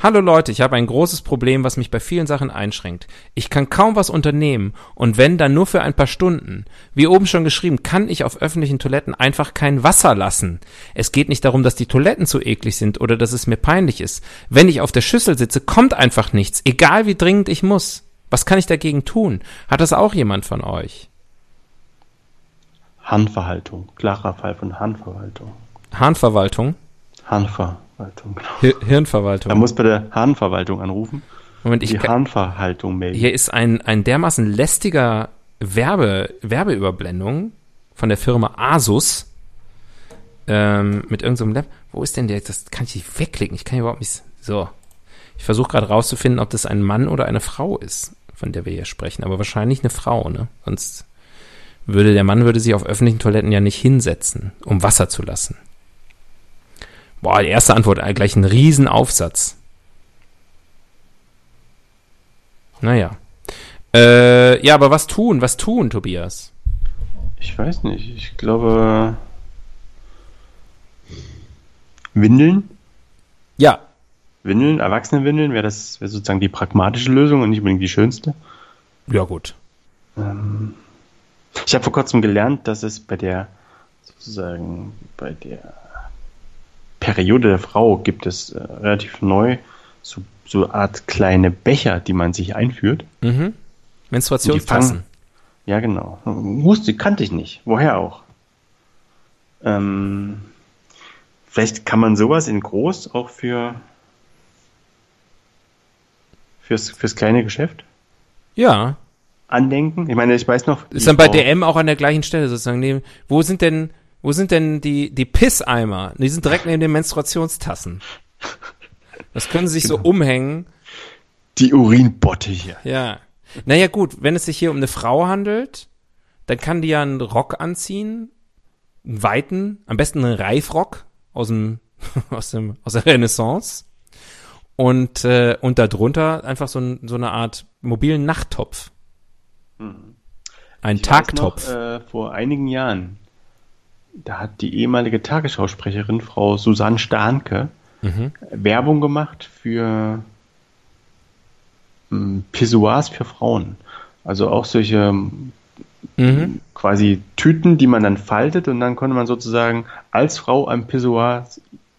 Hallo Leute, ich habe ein großes Problem, was mich bei vielen Sachen einschränkt. Ich kann kaum was unternehmen und wenn dann nur für ein paar Stunden. Wie oben schon geschrieben, kann ich auf öffentlichen Toiletten einfach kein Wasser lassen. Es geht nicht darum, dass die Toiletten zu eklig sind oder dass es mir peinlich ist. Wenn ich auf der Schüssel sitze, kommt einfach nichts, egal wie dringend ich muss. Was kann ich dagegen tun? Hat das auch jemand von euch? Harnverhaltung. Klarer Fall von Harnverwaltung. Harnverwaltung? Harnverwaltung, genau. Hir Hirnverwaltung. Er muss bei der Harnverwaltung anrufen. Moment, ich Die Harnverhaltung melden. hier ist ein, ein dermaßen lästiger Werbe, Werbeüberblendung von der Firma Asus ähm, mit irgendeinem Lab. Wo ist denn der? Das kann ich nicht wegklicken. Ich kann hier überhaupt nicht. So. Ich versuche gerade rauszufinden, ob das ein Mann oder eine Frau ist, von der wir hier sprechen. Aber wahrscheinlich eine Frau, ne? Sonst würde der Mann würde sich auf öffentlichen Toiletten ja nicht hinsetzen, um Wasser zu lassen. Boah, die erste Antwort, äh, gleich ein Riesenaufsatz. Naja. Äh, ja, aber was tun? Was tun, Tobias? Ich weiß nicht. Ich glaube. Windeln? Ja. Windeln, Erwachsenenwindeln, wäre das wäre sozusagen die pragmatische Lösung und nicht unbedingt die schönste. Ja, gut. Ich habe vor kurzem gelernt, dass es bei der sozusagen bei der Periode der Frau gibt es äh, relativ neu so, so eine Art kleine Becher, die man sich einführt. Mhm. Menstruationstassen. Ja, genau. Wusste, kannte ich nicht. Woher auch? Ähm, vielleicht kann man sowas in groß auch für fürs, fürs kleine Geschäft Ja. andenken. Ich meine, ich weiß noch. Ist dann bei DM auch an der gleichen Stelle sozusagen. Wo sind denn, wo sind denn die, die Pisseimer? Die sind direkt neben den Menstruationstassen. Das können sie sich so umhängen. Die Urinbotte hier. Ja. Naja, gut, wenn es sich hier um eine Frau handelt, dann kann die ja einen Rock anziehen, einen weiten, am besten einen Reifrock aus dem, aus dem, aus der Renaissance. Und, äh, und darunter einfach so, ein, so eine Art mobilen Nachttopf. Ein Ich Tagtopf. Noch, äh, vor einigen Jahren, da hat die ehemalige Tagesschausprecherin, Frau Susanne Starnke, Mhm. Werbung gemacht für ähm, Pissoirs für Frauen. Also auch solche ähm, Mhm. quasi Tüten, die man dann faltet und dann konnte man sozusagen als Frau am Pissoir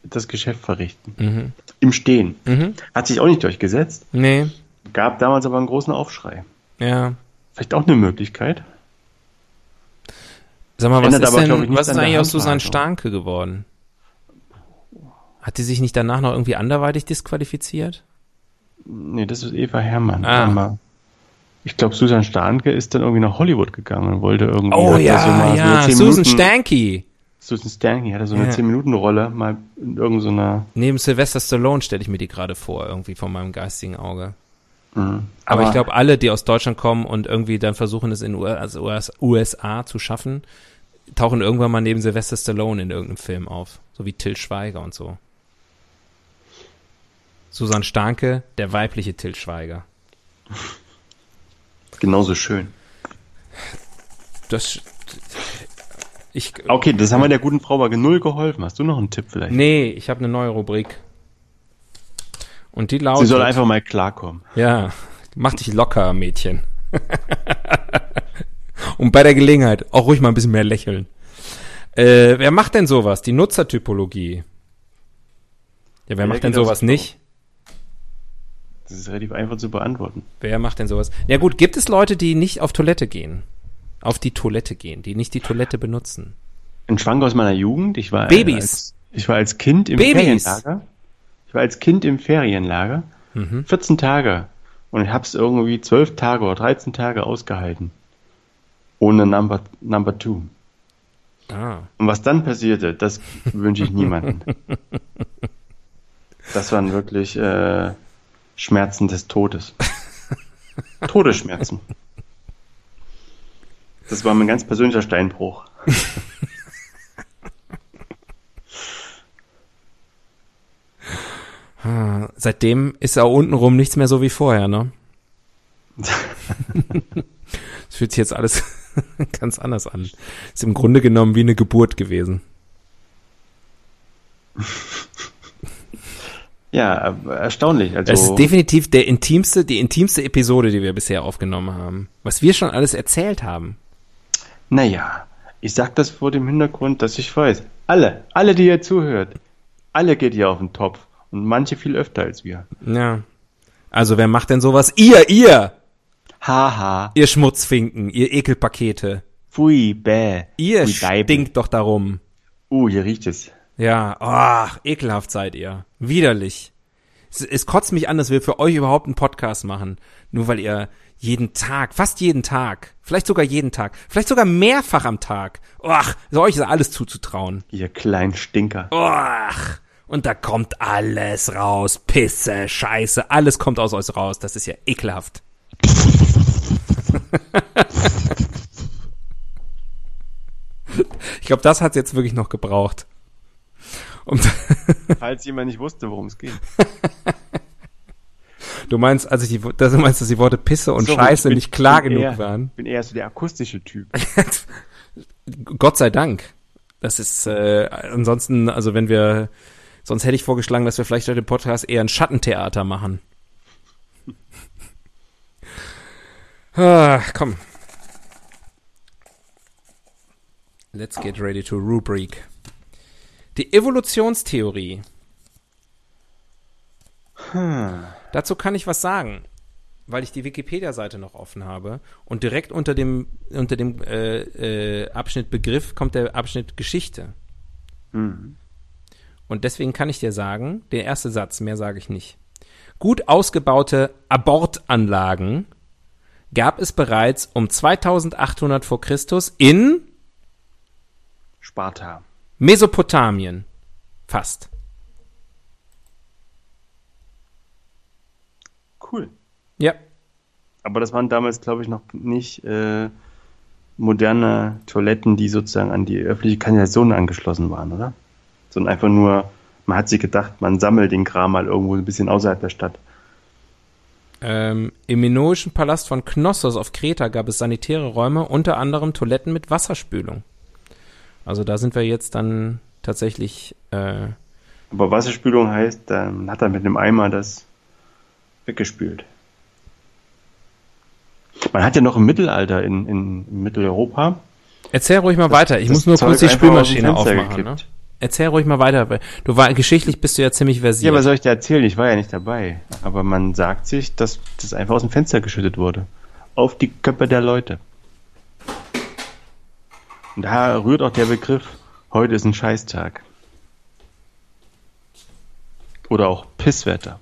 das Geschäft verrichten. Mhm. Im Stehen. Mhm. Hat sich auch nicht durchgesetzt. Nee, Gab damals aber einen großen Aufschrei. ja. Vielleicht auch eine Möglichkeit. Sag mal, was Ändert ist aber, denn, ich, was ist eigentlich aus Susanne. Starke geworden? Hat die sich nicht danach noch irgendwie anderweitig disqualifiziert? Nee, das ist Eva Herrmann. Ah. Ich glaube, Susan Starnke ist dann irgendwie nach Hollywood gegangen und wollte irgendwie. Oh ja, so mal so ja, 10 Susan Stanky. Susan Stanke hatte so eine Ja. 10-Minuten-Rolle mal in irgendeiner. Neben Sylvester Stallone stelle ich mir die gerade vor, irgendwie von meinem geistigen Auge. Mhm. Aber, ich glaube, alle, die aus Deutschland kommen und irgendwie dann versuchen, es in US, US, USA zu schaffen, tauchen irgendwann mal neben Sylvester Stallone in irgendeinem Film auf. So wie Till Schweiger und so. Susan Starke, der weibliche Till Schweiger. genauso schön. Das. Ich. Okay, das haben wir der guten Frau aber null geholfen. Hast du noch einen Tipp vielleicht? Nee, ich habe eine neue Rubrik. Und die Sie lautet. soll einfach mal klarkommen. Ja, mach dich locker, Mädchen. Und bei der Gelegenheit auch ruhig mal ein bisschen mehr lächeln. Äh, wer macht denn sowas? Die Nutzertypologie. Ja, wer Wer macht denn geht aufs sowas nicht? Das ist relativ einfach zu beantworten. Wer macht denn sowas? Ja gut, gibt es Leute, die nicht auf Toilette gehen? Auf die Toilette gehen, die nicht die Toilette benutzen? Ein Schwank aus meiner Jugend. Ich war Babys. Als, ich war als Kind im Babys. Ferienlager. Ich war als Kind im Ferienlager. Mhm. 14 Tage. Und ich habe es irgendwie 12 Tage oder 13 Tage ausgehalten. Ohne Number, number Two. Ah. Und was dann passierte, das wünsche ich niemandem. Das waren wirklich äh, Schmerzen des Todes. Todesschmerzen. Das war mein ganz persönlicher Steinbruch. Seitdem ist auch untenrum nichts mehr so wie vorher, ne? Es fühlt sich jetzt alles ganz anders an. Ist im Grunde genommen wie eine Geburt gewesen. Ja, erstaunlich. Also, Das ist definitiv der intimste, die intimste Episode, die wir bisher aufgenommen haben. Was wir schon alles erzählt haben. naja, ich sag das vor dem Hintergrund, dass ich weiß, alle, alle, die ihr zuhört, alle geht hier auf den Topf. Und manche viel öfter als wir. Ja. Also wer macht denn sowas? Ihr, ihr! Haha. Ihr Schmutzfinken, ihr Ekelpakete. Pfui, bäh. Ihr Pfui, stinkt doch darum. Uh, hier riecht es. Ja, ach, ekelhaft seid ihr. Widerlich. Es, es kotzt mich an, dass wir für euch überhaupt einen Podcast machen. Nur weil ihr jeden Tag, fast jeden Tag, vielleicht sogar jeden Tag, vielleicht sogar mehrfach am Tag. Ach, so euch ist alles zuzutrauen. Ihr kleinen Stinker. Ach, und da kommt alles raus. Pisse, Scheiße, alles kommt aus euch raus. Das ist ja ekelhaft. ich glaube, das hat's jetzt wirklich noch gebraucht. Und Falls jemand nicht wusste, worum es geht. du meinst, also ich die, das- du meinst, dass die Worte Pisse und Sorry, Scheiße ich bin- nicht klar genug eher, waren? bin eher so der akustische Typ. Gott sei Dank. Das ist äh, ansonsten, also wenn wir, sonst hätte ich vorgeschlagen, dass wir vielleicht heute im Podcast eher ein Schattentheater machen. ah, komm. Let's get ready to rubric. Die Evolutionstheorie. Dazu kann ich was sagen, weil ich die Wikipedia-Seite noch offen habe und direkt unter dem unter dem äh, äh, Abschnitt Begriff kommt der Abschnitt Geschichte. Mhm. Und deswegen kann ich dir sagen, der erste Satz, mehr sage ich nicht. Gut ausgebaute Abortanlagen gab es bereits um 2800 vor Christus in Sparta. Mesopotamien. Fast. Cool. Ja. Aber das waren damals, glaube ich, noch nicht äh, moderne Toiletten, die sozusagen an die öffentliche Kanalisation angeschlossen waren, oder? Sondern einfach nur, man hat sich gedacht, man sammelt den Kram mal irgendwo ein bisschen außerhalb der Stadt. Ähm, Im minoischen Palast von Knossos auf Kreta gab es sanitäre Räume, unter anderem Toiletten mit Wasserspülung. Also da sind wir jetzt dann tatsächlich äh, Aber Wasserspülung heißt, dann hat er mit einem Eimer das weggespült. Man hat ja noch im Mittelalter in, in, Mitteleuropa. Erzähl ruhig mal weiter. Ich muss nur Zeug kurz die Spülmaschine aufmachen. Ne? Erzähl ruhig mal weiter. weil Du war geschichtlich bist du ja ziemlich Ja, versiert. was soll ich dir erzählen? Ich war ja nicht dabei. Aber man sagt sich, dass das einfach aus dem Fenster geschüttet wurde. Auf die Köpfe der Leute. Und da rührt auch der Begriff, heute ist ein Scheißtag. Oder auch Pisswetter.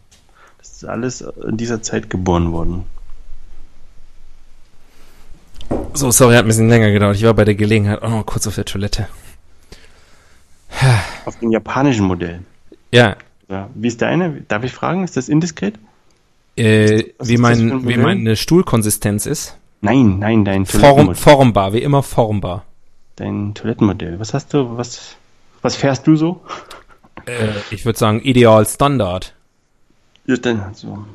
Das ist alles in dieser Zeit geboren worden. so, sorry, hat ein bisschen länger gedauert. Ich war bei der Gelegenheit auch noch mal kurz auf der Toilette. Auf dem japanischen Modell. Ja, Ja. Wie ist deine? Darf ich fragen? Ist das indiskret? äh, Was wie, mein, ein wie meine Stuhlkonsistenz ist. Nein, nein, dein Form, Toilettenmodell. formbar, wie immer formbar. Dein Toilettenmodell. Was hast du? Was, was fährst du so? Äh, ich würde sagen, ideal Standard. Ja, dann so.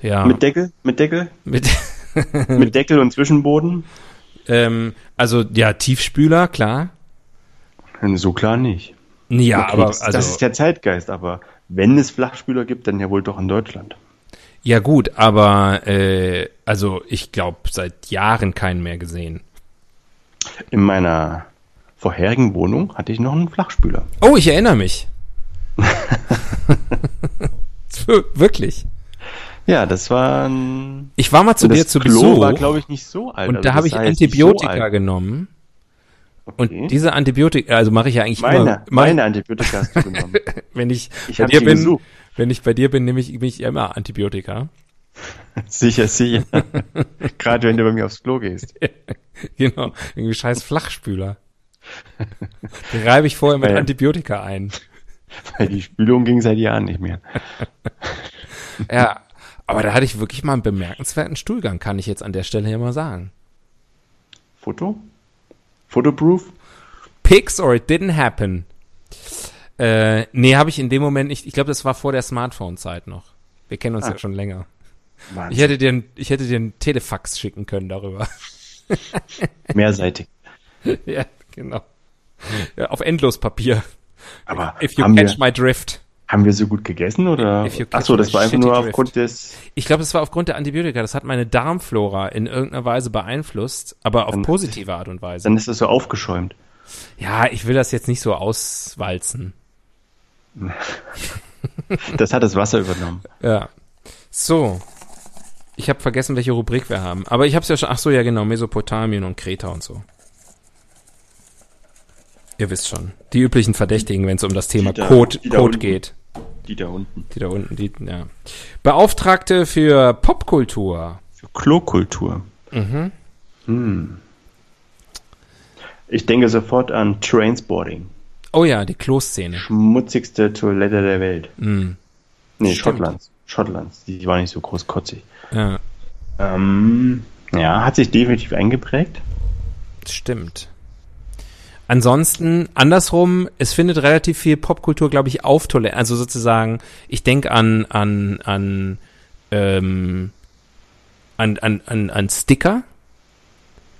Ja. Mit Deckel? Mit Deckel? mit Mit Deckel und Zwischenboden? ähm, also ja, Tiefspüler, klar. So klar nicht. Ja, Okay, aber das, also das ist der Zeitgeist, aber wenn es Flachspüler gibt, dann ja wohl doch in Deutschland. ja gut, aber äh, also ich glaube seit Jahren keinen mehr gesehen. In meiner vorherigen Wohnung hatte ich noch einen Flachspüler. Oh, ich erinnere mich. Wirklich. Ja, das war ein. Ich war mal zu dir zu Klo Besuch war, glaube ich, nicht so alt. und Also da habe ich Antibiotika so genommen. Okay. Und diese Antibiotika, also mache ich ja eigentlich meine, immer, meine Antibiotika hast du genommen. wenn ich, Ich bei dir bin, gesucht. wenn ich bei dir bin, nehme ich, nehme ich immer Antibiotika. sicher, sicher. Gerade wenn du bei mir aufs Klo gehst. genau, irgendwie scheiß Flachspüler. Den reibe ich vorher mit Ja. Antibiotika ein. Weil die Spülung ging seit Jahren nicht mehr. Ja, aber da hatte ich wirklich mal einen bemerkenswerten Stuhlgang, kann ich jetzt an der Stelle hier mal sagen. Foto? Fotoproof? Pics or it didn't happen. Äh, nee, habe ich in dem Moment nicht. Ich glaube, das war vor der Smartphone-Zeit noch. Wir kennen uns Ah. ja schon länger. Wahnsinn. Ich hätte dir, ein- ich hätte dir einen Telefax schicken können darüber. Mehrseitig. ja, genau. Ja, auf Endlospapier. Aber If you catch wir, my drift. Haben wir so gut gegessen oder? Achso, das war einfach nur drift. aufgrund des. Ich glaube, das war aufgrund der Antibiotika. Das hat meine Darmflora in irgendeiner Weise beeinflusst, aber auf Dann- positive Art und Weise. Dann ist es so aufgeschäumt. Ja, ich will das jetzt nicht so auswalzen. Das hat das Wasser übernommen. Ja. So. Ich habe vergessen, welche Rubrik wir haben. Aber ich habe es ja schon. Ach so, ja genau, Mesopotamien und Kreta und so. Ihr wisst schon. Die üblichen Verdächtigen, wenn es um das Thema Die da- Code, da Code unten. geht. Die da unten. Die da unten, die, ja. Beauftragte für Popkultur. Für Klokultur. Mhm. Hm. Ich denke sofort an Trainspotting. Oh ja, die Kloszene. Schmutzigste Toilette der Welt. Mhm. Nee, Stimmt. Schottlands. Schottlands. Die war nicht so großkotzig. Ja, Ähm, ja, hat sich definitiv eingeprägt. stimmt. Ansonsten, andersrum, es findet relativ viel Popkultur, glaube ich, auf Toilette. Also sozusagen, ich denke an, an, an, ähm, an, an, an, an Sticker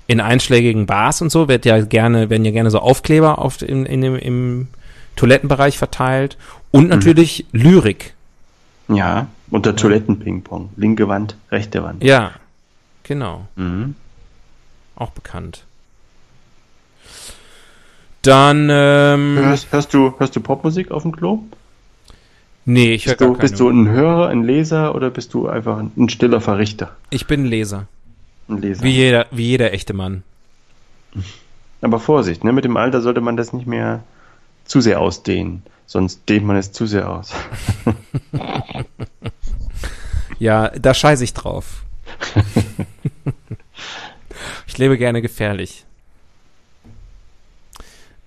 in einschlägigen Bars und so, wird ja gerne, werden ja gerne so Aufkleber auf, in, in dem, im Toilettenbereich verteilt. Und natürlich Lyrik. Ja, unter Toilettenpingpong. Linke Wand, rechte Wand. Ja, genau. Mhm. Auch bekannt. Dann, ähm, Hörst, hörst, du, hörst du Popmusik auf dem Klo? nee, ich höre gar keine. bist du ein Hörer, ein Leser oder bist du einfach ein stiller Verrichter? ich bin ein Leser. Ein Leser. Wie jeder, wie jeder echte Mann. Aber Vorsicht, ne? mit dem Alter sollte man das nicht mehr zu sehr ausdehnen. Sonst dehnt man es zu sehr aus. Ja, da scheiße ich drauf. ich lebe gerne gefährlich.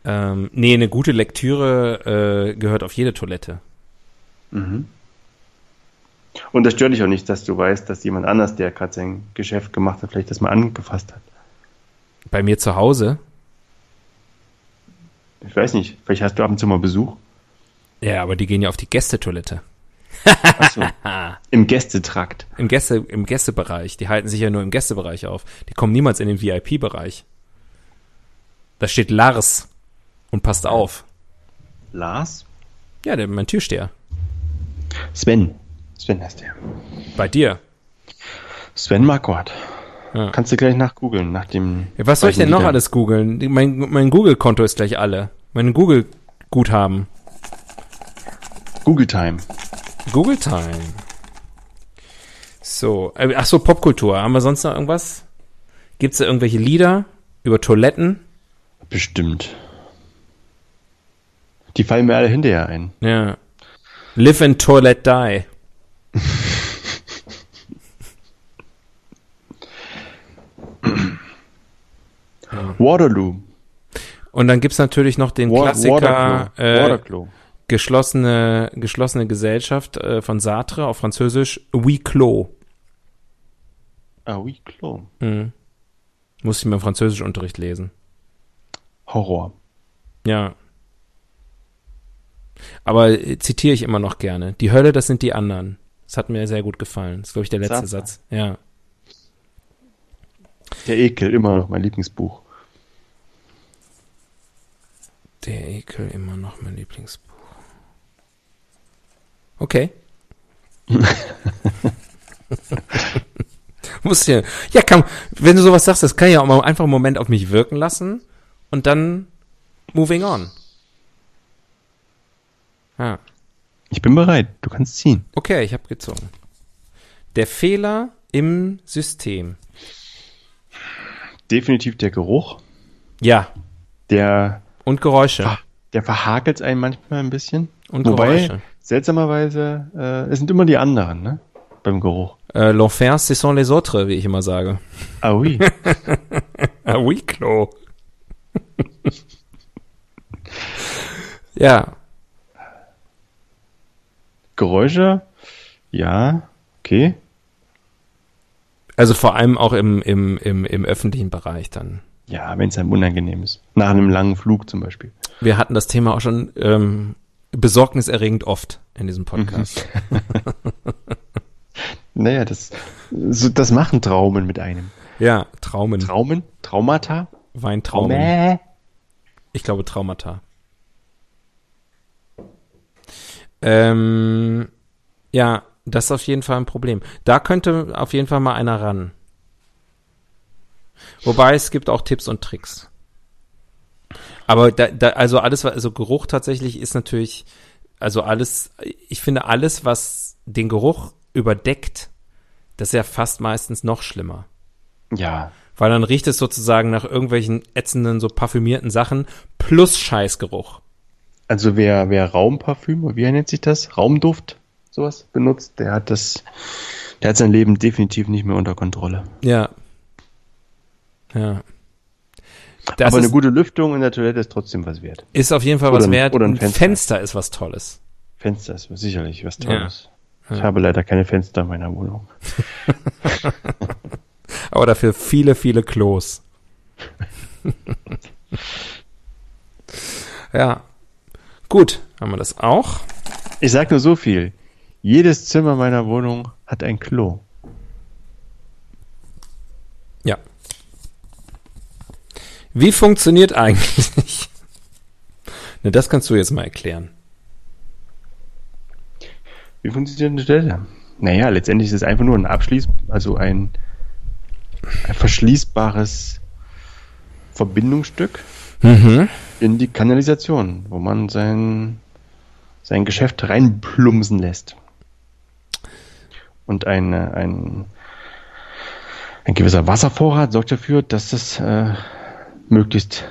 Ähm, nee, eine gute Lektüre äh, gehört auf jede Toilette. Mhm. Und das stört dich auch nicht, dass du weißt, dass jemand anders, der gerade sein Geschäft gemacht hat, vielleicht das mal angefasst hat. Bei mir zu Hause. Ich weiß nicht, vielleicht hast du ab und zu mal Besuch. Ja, aber die gehen ja auf die Gästetoilette. Achso, im Gästetrakt. Im, Gäste, Im Gästebereich. Die halten sich ja nur im Gästebereich auf. Die kommen niemals in den VIP-Bereich. Da steht Lars und passt auf. Lars? Ja, der, mein Türsteher. Sven. Sven heißt der. Bei dir. Sven Marquardt. Ja. Kannst du gleich nachgoogeln, nach dem. Ja, was soll ich denn noch alles googeln? Mein, mein Google-Konto ist gleich alle. Mein Google-Guthaben. Google Time. Google Time. So, äh, ach so, Popkultur. Haben wir sonst noch irgendwas? Gibt's da irgendwelche Lieder über Toiletten? Bestimmt. Die fallen mir alle hinterher ein. Ja. Live in Toilet Die. Waterloo. Und dann gibt's natürlich noch den Wa- Klassiker Watercloo. äh, Watercloo. geschlossene, geschlossene Gesellschaft äh, von Sartre auf Französisch, Oui Clos. Ah, oui, Klo. Mhm. Musste ich mir im Französischunterricht lesen. Horror. Ja. Aber äh, zitiere ich immer noch gerne. Die Hölle, das sind die anderen. Das hat mir sehr gut gefallen. Das ist, glaube ich, der letzte Sartre. Satz. Ja. Der Ekel, immer noch mein Lieblingsbuch. Der Ekel, immer noch mein Lieblingsbuch. Okay. Muss ja. Ja, komm, wenn du sowas sagst, das kann ja auch mal einfach einen Moment auf mich wirken lassen und dann moving on. Ja. Ich bin bereit. Du kannst ziehen. Okay, ich habe gezogen. Der Fehler im System. Definitiv der Geruch. Ja. Der, Und Geräusche. der verhakelt einen manchmal ein bisschen. Und Wobei, Geräusche. seltsamerweise, äh, es sind immer die anderen, ne? Beim Geruch. Äh, L'enfer, ce sont les autres, wie ich immer sage. Ah oui. Ah, oui, Klo. ja. Geräusche? Ja, okay. Also vor allem auch im, im, im, im öffentlichen Bereich dann. Ja, wenn es einem unangenehm ist. Nach einem langen Flug zum Beispiel. Wir hatten das Thema auch schon ähm, besorgniserregend oft in diesem Podcast. Naja, das, so, das machen Traumen mit einem. Ja, Traumen. Traumen? Traumata? Weintraumen. Traume? Ich glaube Traumata. Ähm, ja, das ist auf jeden Fall ein Problem. Da könnte auf jeden Fall mal einer ran. Wobei es gibt auch Tipps und Tricks. Aber da, da, also alles, also Geruch tatsächlich ist natürlich, also alles, ich finde alles, was den Geruch überdeckt, das ist ja fast meistens noch schlimmer. Ja. Weil dann riecht es sozusagen nach irgendwelchen ätzenden, so parfümierten Sachen plus Scheißgeruch. Also wer, wer Raumparfüm, wie nennt sich das? Raumduft, sowas benutzt, der hat das, der hat sein Leben definitiv nicht mehr unter Kontrolle. Ja. Ja. Das Aber eine gute Lüftung in der Toilette ist trotzdem was wert. ist auf jeden Fall oder was ein- wert. oder ein Fenster. Fenster ist was Tolles. Fenster ist sicherlich was Tolles. Ja. Ich habe leider keine Fenster in meiner Wohnung. Aber dafür viele, viele Klos. ja. Gut, haben wir das auch. Ich sag nur so viel. Jedes Zimmer meiner Wohnung hat ein Klo. Ja. Wie funktioniert eigentlich? ne, das kannst du jetzt mal erklären. Wie funktioniert eine Toilette? Naja, letztendlich ist es einfach nur ein Abschließ, also ein, ein verschließbares Verbindungsstück Mhm. In die Kanalisation, wo man sein, sein Geschäft reinplumsen lässt. Und ein, ein, ein gewisser Wasservorrat sorgt dafür, dass das äh, möglichst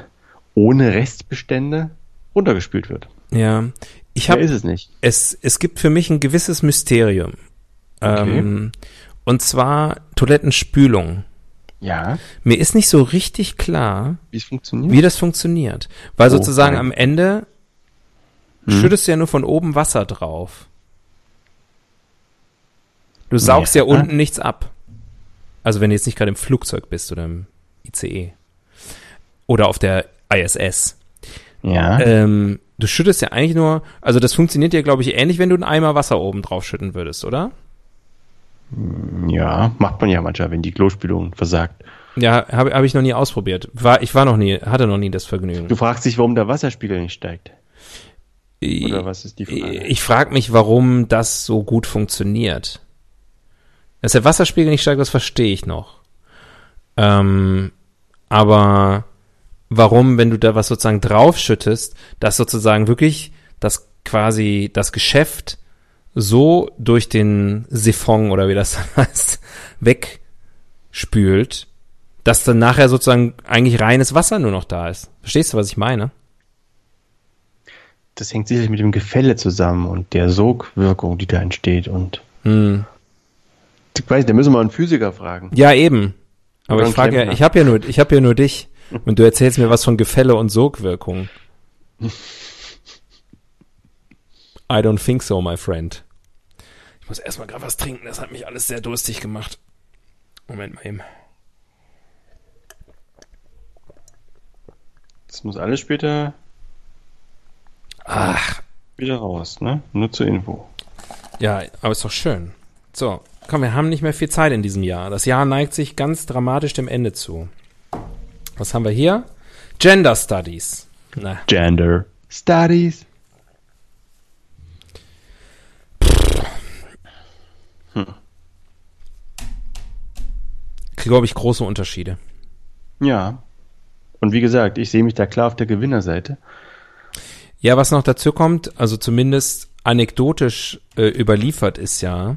ohne Restbestände runtergespült wird. Ja. Ich habe ist es nicht. es, es gibt für mich ein gewisses Mysterium. Okay. Ähm, und zwar Toilettenspülung. Ja, Mir ist nicht so richtig klar, wie es funktioniert. wie das funktioniert. Weil Oh, sozusagen nein. am Ende Hm. schüttest du ja nur von oben Wasser drauf. Du saugst ja, Ja. unten nichts ab. Also wenn du jetzt nicht gerade im Flugzeug bist oder im ICE. Oder auf der ISS. ja. Ähm, du schüttest ja eigentlich nur, also das funktioniert ja, glaube ich, ähnlich, wenn du einen Eimer Wasser oben drauf schütten würdest, oder? Ja, macht man ja manchmal, wenn die Klospülung versagt. Ja, habe hab ich noch nie ausprobiert. War, ich war noch nie, hatte noch nie das Vergnügen. Du fragst dich, warum der Wasserspiegel nicht steigt. Oder was ist die Frage? Ich frage mich, warum das so gut funktioniert. Dass der Wasserspiegel nicht steigt, das verstehe ich noch. Ähm, aber warum, wenn du da was sozusagen draufschüttest, dass sozusagen wirklich das quasi das Geschäft so durch den Siphon oder wie das dann heißt, wegspült, dass dann nachher sozusagen eigentlich reines Wasser nur noch da ist. Verstehst du, was ich meine? Das hängt sicherlich mit dem Gefälle zusammen und der Sogwirkung, die da entsteht. Und Hm. ich weiß, da müssen wir einen Physiker fragen. Ja, eben. Aber ich frage ja, ich habe ja nur, ich habe ja nur dich und du erzählst mir was von Gefälle und Sogwirkung. I don't think so, my friend. Ich muss erstmal gerade was trinken, das hat mich alles sehr durstig gemacht. Moment mal eben. Das muss alles später Ach, wieder raus, ne? Nur zur Info. ja, aber ist doch schön. So, komm, wir haben nicht mehr viel Zeit in diesem Jahr. Das Jahr neigt sich ganz dramatisch dem Ende zu. Was haben wir hier? Gender Studies. Na, Gender Studies. Glaube ich, große Unterschiede. Ja. Und wie gesagt, ich sehe mich da klar auf der Gewinnerseite. Ja, was noch dazu kommt, also zumindest anekdotisch äh, überliefert ist ja,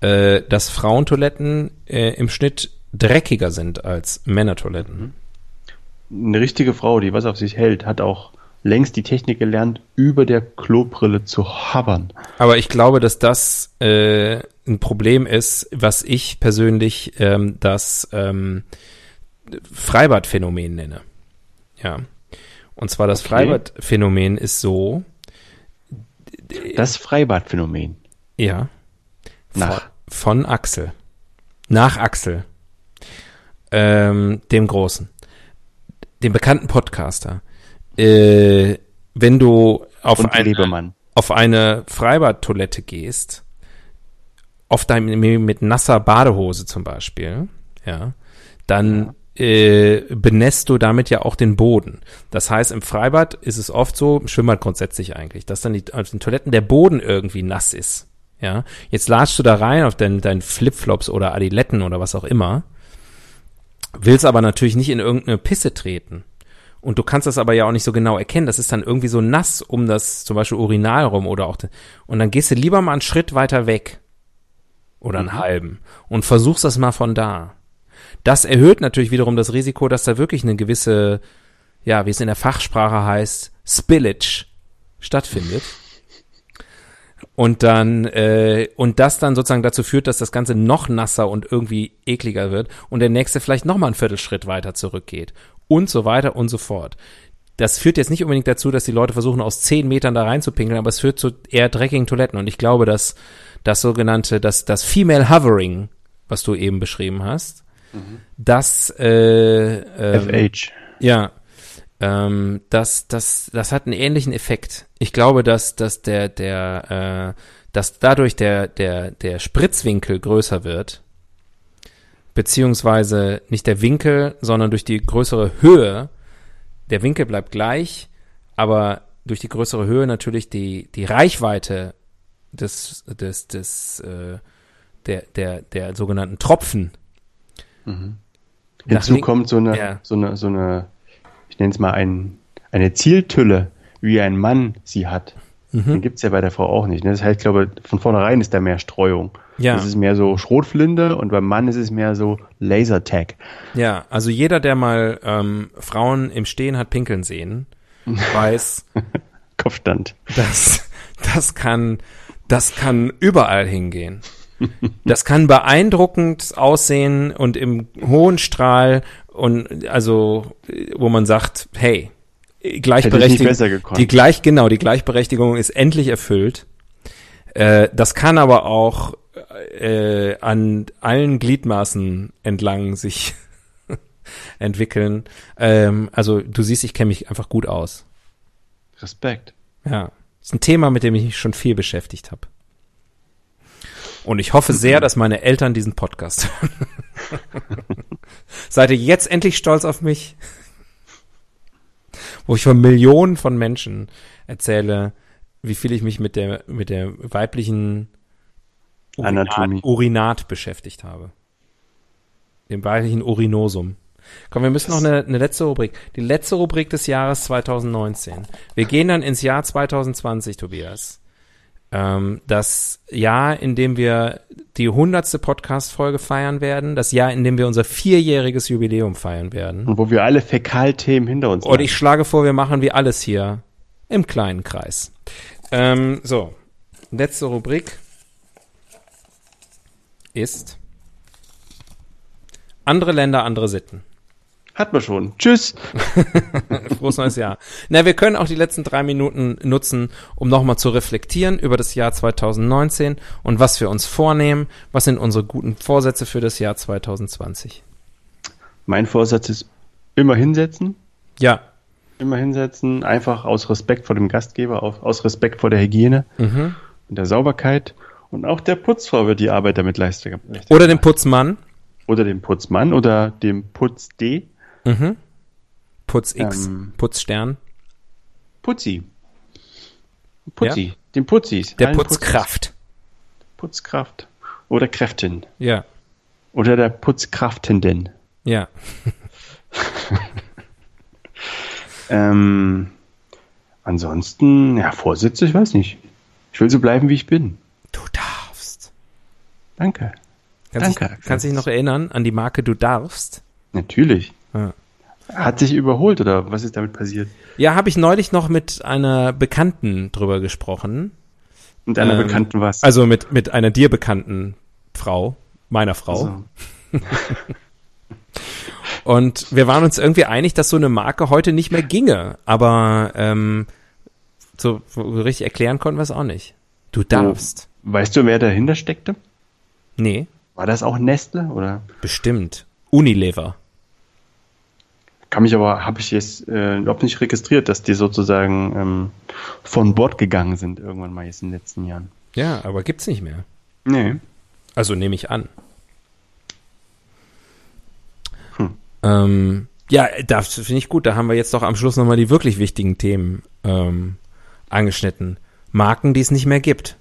äh, dass Frauentoiletten äh, im Schnitt dreckiger sind als Männertoiletten. Eine richtige Frau, die was auf sich hält, hat auch längst die Technik gelernt, über der Klobrille zu hovern. Aber ich glaube, dass das äh, ein Problem ist, was ich persönlich ähm, das ähm, Freibadphänomen nenne. Ja. Und zwar das Okay. Freibadphänomen ist so, Das Freibadphänomen. ja, Nach. Von, von Axel. Nach Axel. Ähm, dem Großen. Dem bekannten Podcaster. Äh, wenn du auf eine, auf eine Freibadtoilette gehst, oft dann mit nasser Badehose zum Beispiel, ja, dann äh, benässt du damit ja auch den Boden. Das heißt, im Freibad ist es oft so, im Schwimmbad grundsätzlich eigentlich, dass dann die, auf den Toiletten der Boden irgendwie nass ist. Ja, jetzt latschst du da rein auf deinen dein Flipflops oder Adiletten oder was auch immer, willst aber natürlich nicht in irgendeine Pisse treten. Und du kannst das aber ja auch nicht so genau erkennen. Das ist dann irgendwie so nass um das zum Beispiel Urinal rum oder auch. Und dann gehst du lieber mal einen Schritt weiter weg. Oder einen halben und versuchst das mal von da. Das erhöht natürlich wiederum das Risiko, dass da wirklich eine gewisse, ja, wie es in der Fachsprache heißt, Spillage stattfindet. Und dann, äh, und das dann sozusagen dazu führt, dass das Ganze noch nasser und irgendwie ekliger wird und der nächste vielleicht nochmal einen Viertelschritt weiter zurückgeht. Und so weiter und so fort. Das führt jetzt nicht unbedingt dazu, dass die Leute versuchen, aus zehn Metern da reinzupinkeln, aber es führt zu eher dreckigen Toiletten. Und ich glaube, dass das sogenannte, das, das Female Hovering, was du eben beschrieben hast, mhm. das äh, ähm, FH. Ja, ähm, das, das, das hat einen ähnlichen Effekt. Ich glaube, dass, dass der, der, äh, dass dadurch der, der, der Spritzwinkel größer wird, beziehungsweise nicht der Winkel, sondern durch die größere Höhe. Der Winkel bleibt gleich, aber durch die größere Höhe natürlich die, die Reichweite des, des, des, äh, der, der, der sogenannten Tropfen. Mhm. Hinzu kommt so eine, ja. so eine, so eine ich nenne es mal ein, eine Zieltülle, wie ein Mann sie hat. Mhm. Den gibt es ja bei der Frau auch nicht. Ne? Das heißt, ich glaube, von vornherein ist da mehr Streuung. Ja. Das ist mehr so Schrotflinte und beim Mann ist es mehr so Lasertag. Ja, also jeder, der mal ähm, Frauen im Stehen hat pinkeln sehen, weiß. Kopfstand. Das, das kann, das kann überall hingehen. Das kann beeindruckend aussehen und im hohen Strahl und also, wo man sagt, hey, Gleichberechtigung, die gleich, genau, die Gleichberechtigung ist endlich erfüllt. Äh, das kann aber auch äh, an allen Gliedmaßen entlang sich entwickeln. Ähm, also du siehst, ich kenne mich einfach gut aus. Respekt. Ja, ist ein Thema, mit dem ich mich schon viel beschäftigt habe. Und ich hoffe sehr, dass meine Eltern diesen Podcast hören. Seid ihr jetzt endlich stolz auf mich? Wo ich von Millionen von Menschen erzähle, wie viel ich mich mit der, mit der weiblichen Urinat, Urinat beschäftigt habe. Dem weiblichen Urinosum. Komm, wir müssen noch eine, eine letzte Rubrik. Die letzte Rubrik des Jahres 2019. Wir gehen dann ins Jahr 2020, Tobias ähm, das Jahr, in dem wir die hundertste Podcast-Folge feiern werden, das Jahr, in dem wir unser vierjähriges Jubiläum feiern werden. Und wo wir alle Fäkalthemen hinter uns haben. Und ich schlage vor, wir machen wie alles hier im kleinen Kreis. Ähm, so, letzte Rubrik ist andere Länder, andere Sitten. Hat man schon. Tschüss. Frohes neues Jahr. Na, wir können auch die letzten drei Minuten nutzen, um nochmal zu reflektieren über das Jahr 2019 und was wir uns vornehmen. Was sind unsere guten Vorsätze für das Jahr 2020? Mein Vorsatz ist immer hinsetzen. Ja. Immer hinsetzen, einfach aus Respekt vor dem Gastgeber, aus Respekt vor der Hygiene mhm. und der Sauberkeit. Und auch der Putzfrau wird die Arbeit damit leisten. Oder dem Putzmann. Oder dem Putzmann oder dem Putz-D. Mhm. Putz X, ähm, Putzstern. Putzi. Putzi, ja? den Putzis. Der Putzkraft. Putzkraft. Oder Kräftin. Ja. Oder der Putzkraftenden. Ja. ähm, ansonsten, ja, Vorsitze, ich weiß nicht. Ich will so bleiben, wie ich bin. Du darfst. Danke. Kannst Danke. Dich, kannst dich noch erinnern an die Marke Du darfst? Natürlich. Ja. Hat sich überholt oder was ist damit passiert? Ja, habe ich neulich noch mit einer Bekannten drüber gesprochen. Mit einer ähm, Bekannten was? Also mit, mit einer dir bekannten Frau, meiner Frau. Also. Und wir waren uns irgendwie einig, dass so eine Marke heute nicht mehr ginge. Aber ähm, so richtig erklären konnten wir es auch nicht. Du darfst. weißt du, wer dahinter steckte? Nee. War das auch Nestle oder? Bestimmt. Unilever. Kann mich aber, habe ich jetzt äh, überhaupt nicht registriert, dass die sozusagen ähm, von Bord gegangen sind irgendwann mal jetzt in den letzten Jahren. Ja, aber gibt's nicht mehr. Nee. Also nehme ich an. Hm. Ähm, ja, das finde ich gut. Da haben wir jetzt doch am Schluss nochmal die wirklich wichtigen Themen ähm, angeschnitten. Marken, die es nicht mehr gibt.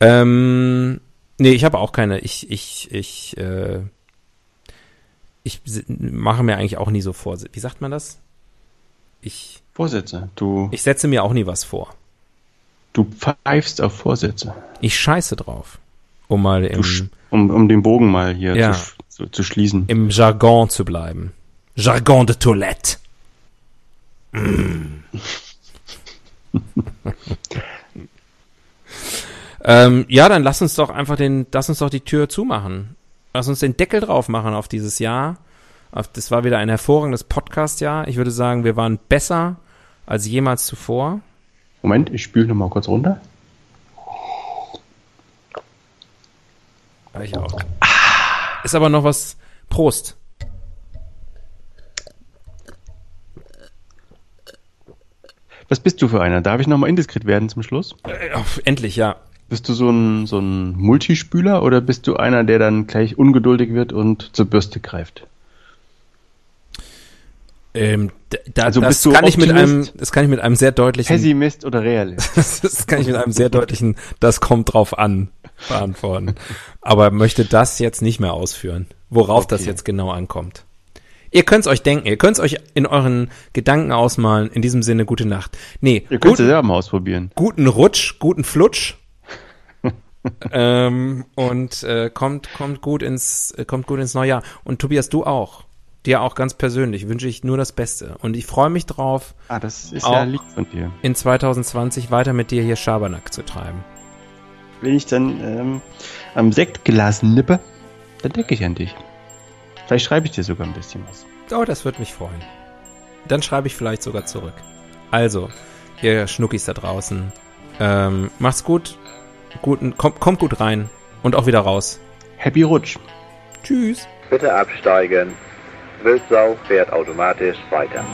Ähm, nee, ich habe auch keine. Ich, ich, ich, äh, ich mache mir eigentlich auch nie so vor. Wie sagt man das? Ich. Vorsätze. Du. Ich setze mir auch nie was vor. Du pfeifst auf Vorsätze. Ich scheiße drauf. Um mal im, um, um den Bogen mal hier Ja. zu, zu, zu schließen. im Jargon zu bleiben. Jargon de Toilette. ähm, ja, dann lass uns doch einfach den, lass uns doch die Tür zumachen. Lass uns den Deckel drauf machen auf dieses Jahr. Das war wieder ein hervorragendes Podcast-Jahr. Ich würde sagen, wir waren besser als jemals zuvor. Moment, ich spüle noch mal kurz runter. Ich auch. Ist aber noch was. Prost. Was bist du für einer? Darf ich noch mal indiskret werden zum Schluss? Äh, endlich, ja. Bist du so ein, so ein Multispüler oder bist du einer, der dann gleich ungeduldig wird und zur Bürste greift? Ähm, da, Also das kann ich mit einem, das kann ich mit einem sehr deutlichen, Pessimist oder Realist? das kann ich mit einem sehr deutlichen, das kommt drauf an, beantworten. Aber möchte das jetzt nicht mehr ausführen, worauf das Okay. jetzt genau ankommt. Ihr könnt's euch denken, ihr könnt's euch in euren Gedanken ausmalen. In diesem Sinne, gute Nacht. Nee, Ihr könnt es selber mal ausprobieren. guten Rutsch, guten Flutsch. Ähm, und äh, kommt kommt gut ins äh, kommt gut ins neue Jahr. Und Tobias, du auch. Dir auch ganz persönlich wünsche ich nur das Beste. Und ich freue mich drauf, Ah, das ist ja lieb von dir. in 2020 weiter mit dir hier Schabernack zu treiben. Wenn ich dann ähm, am Sektglas nippe, dann denke ich an dich. Vielleicht schreibe ich dir sogar ein bisschen was. Oh, das würde mich freuen. Dann schreibe ich vielleicht sogar zurück. Also, ihr Schnuckis da draußen, ähm, macht's gut, guten, kommt, kommt gut rein und auch wieder raus. Happy Rutsch! Tschüss. Bitte absteigen. Wildsau fährt automatisch weiter.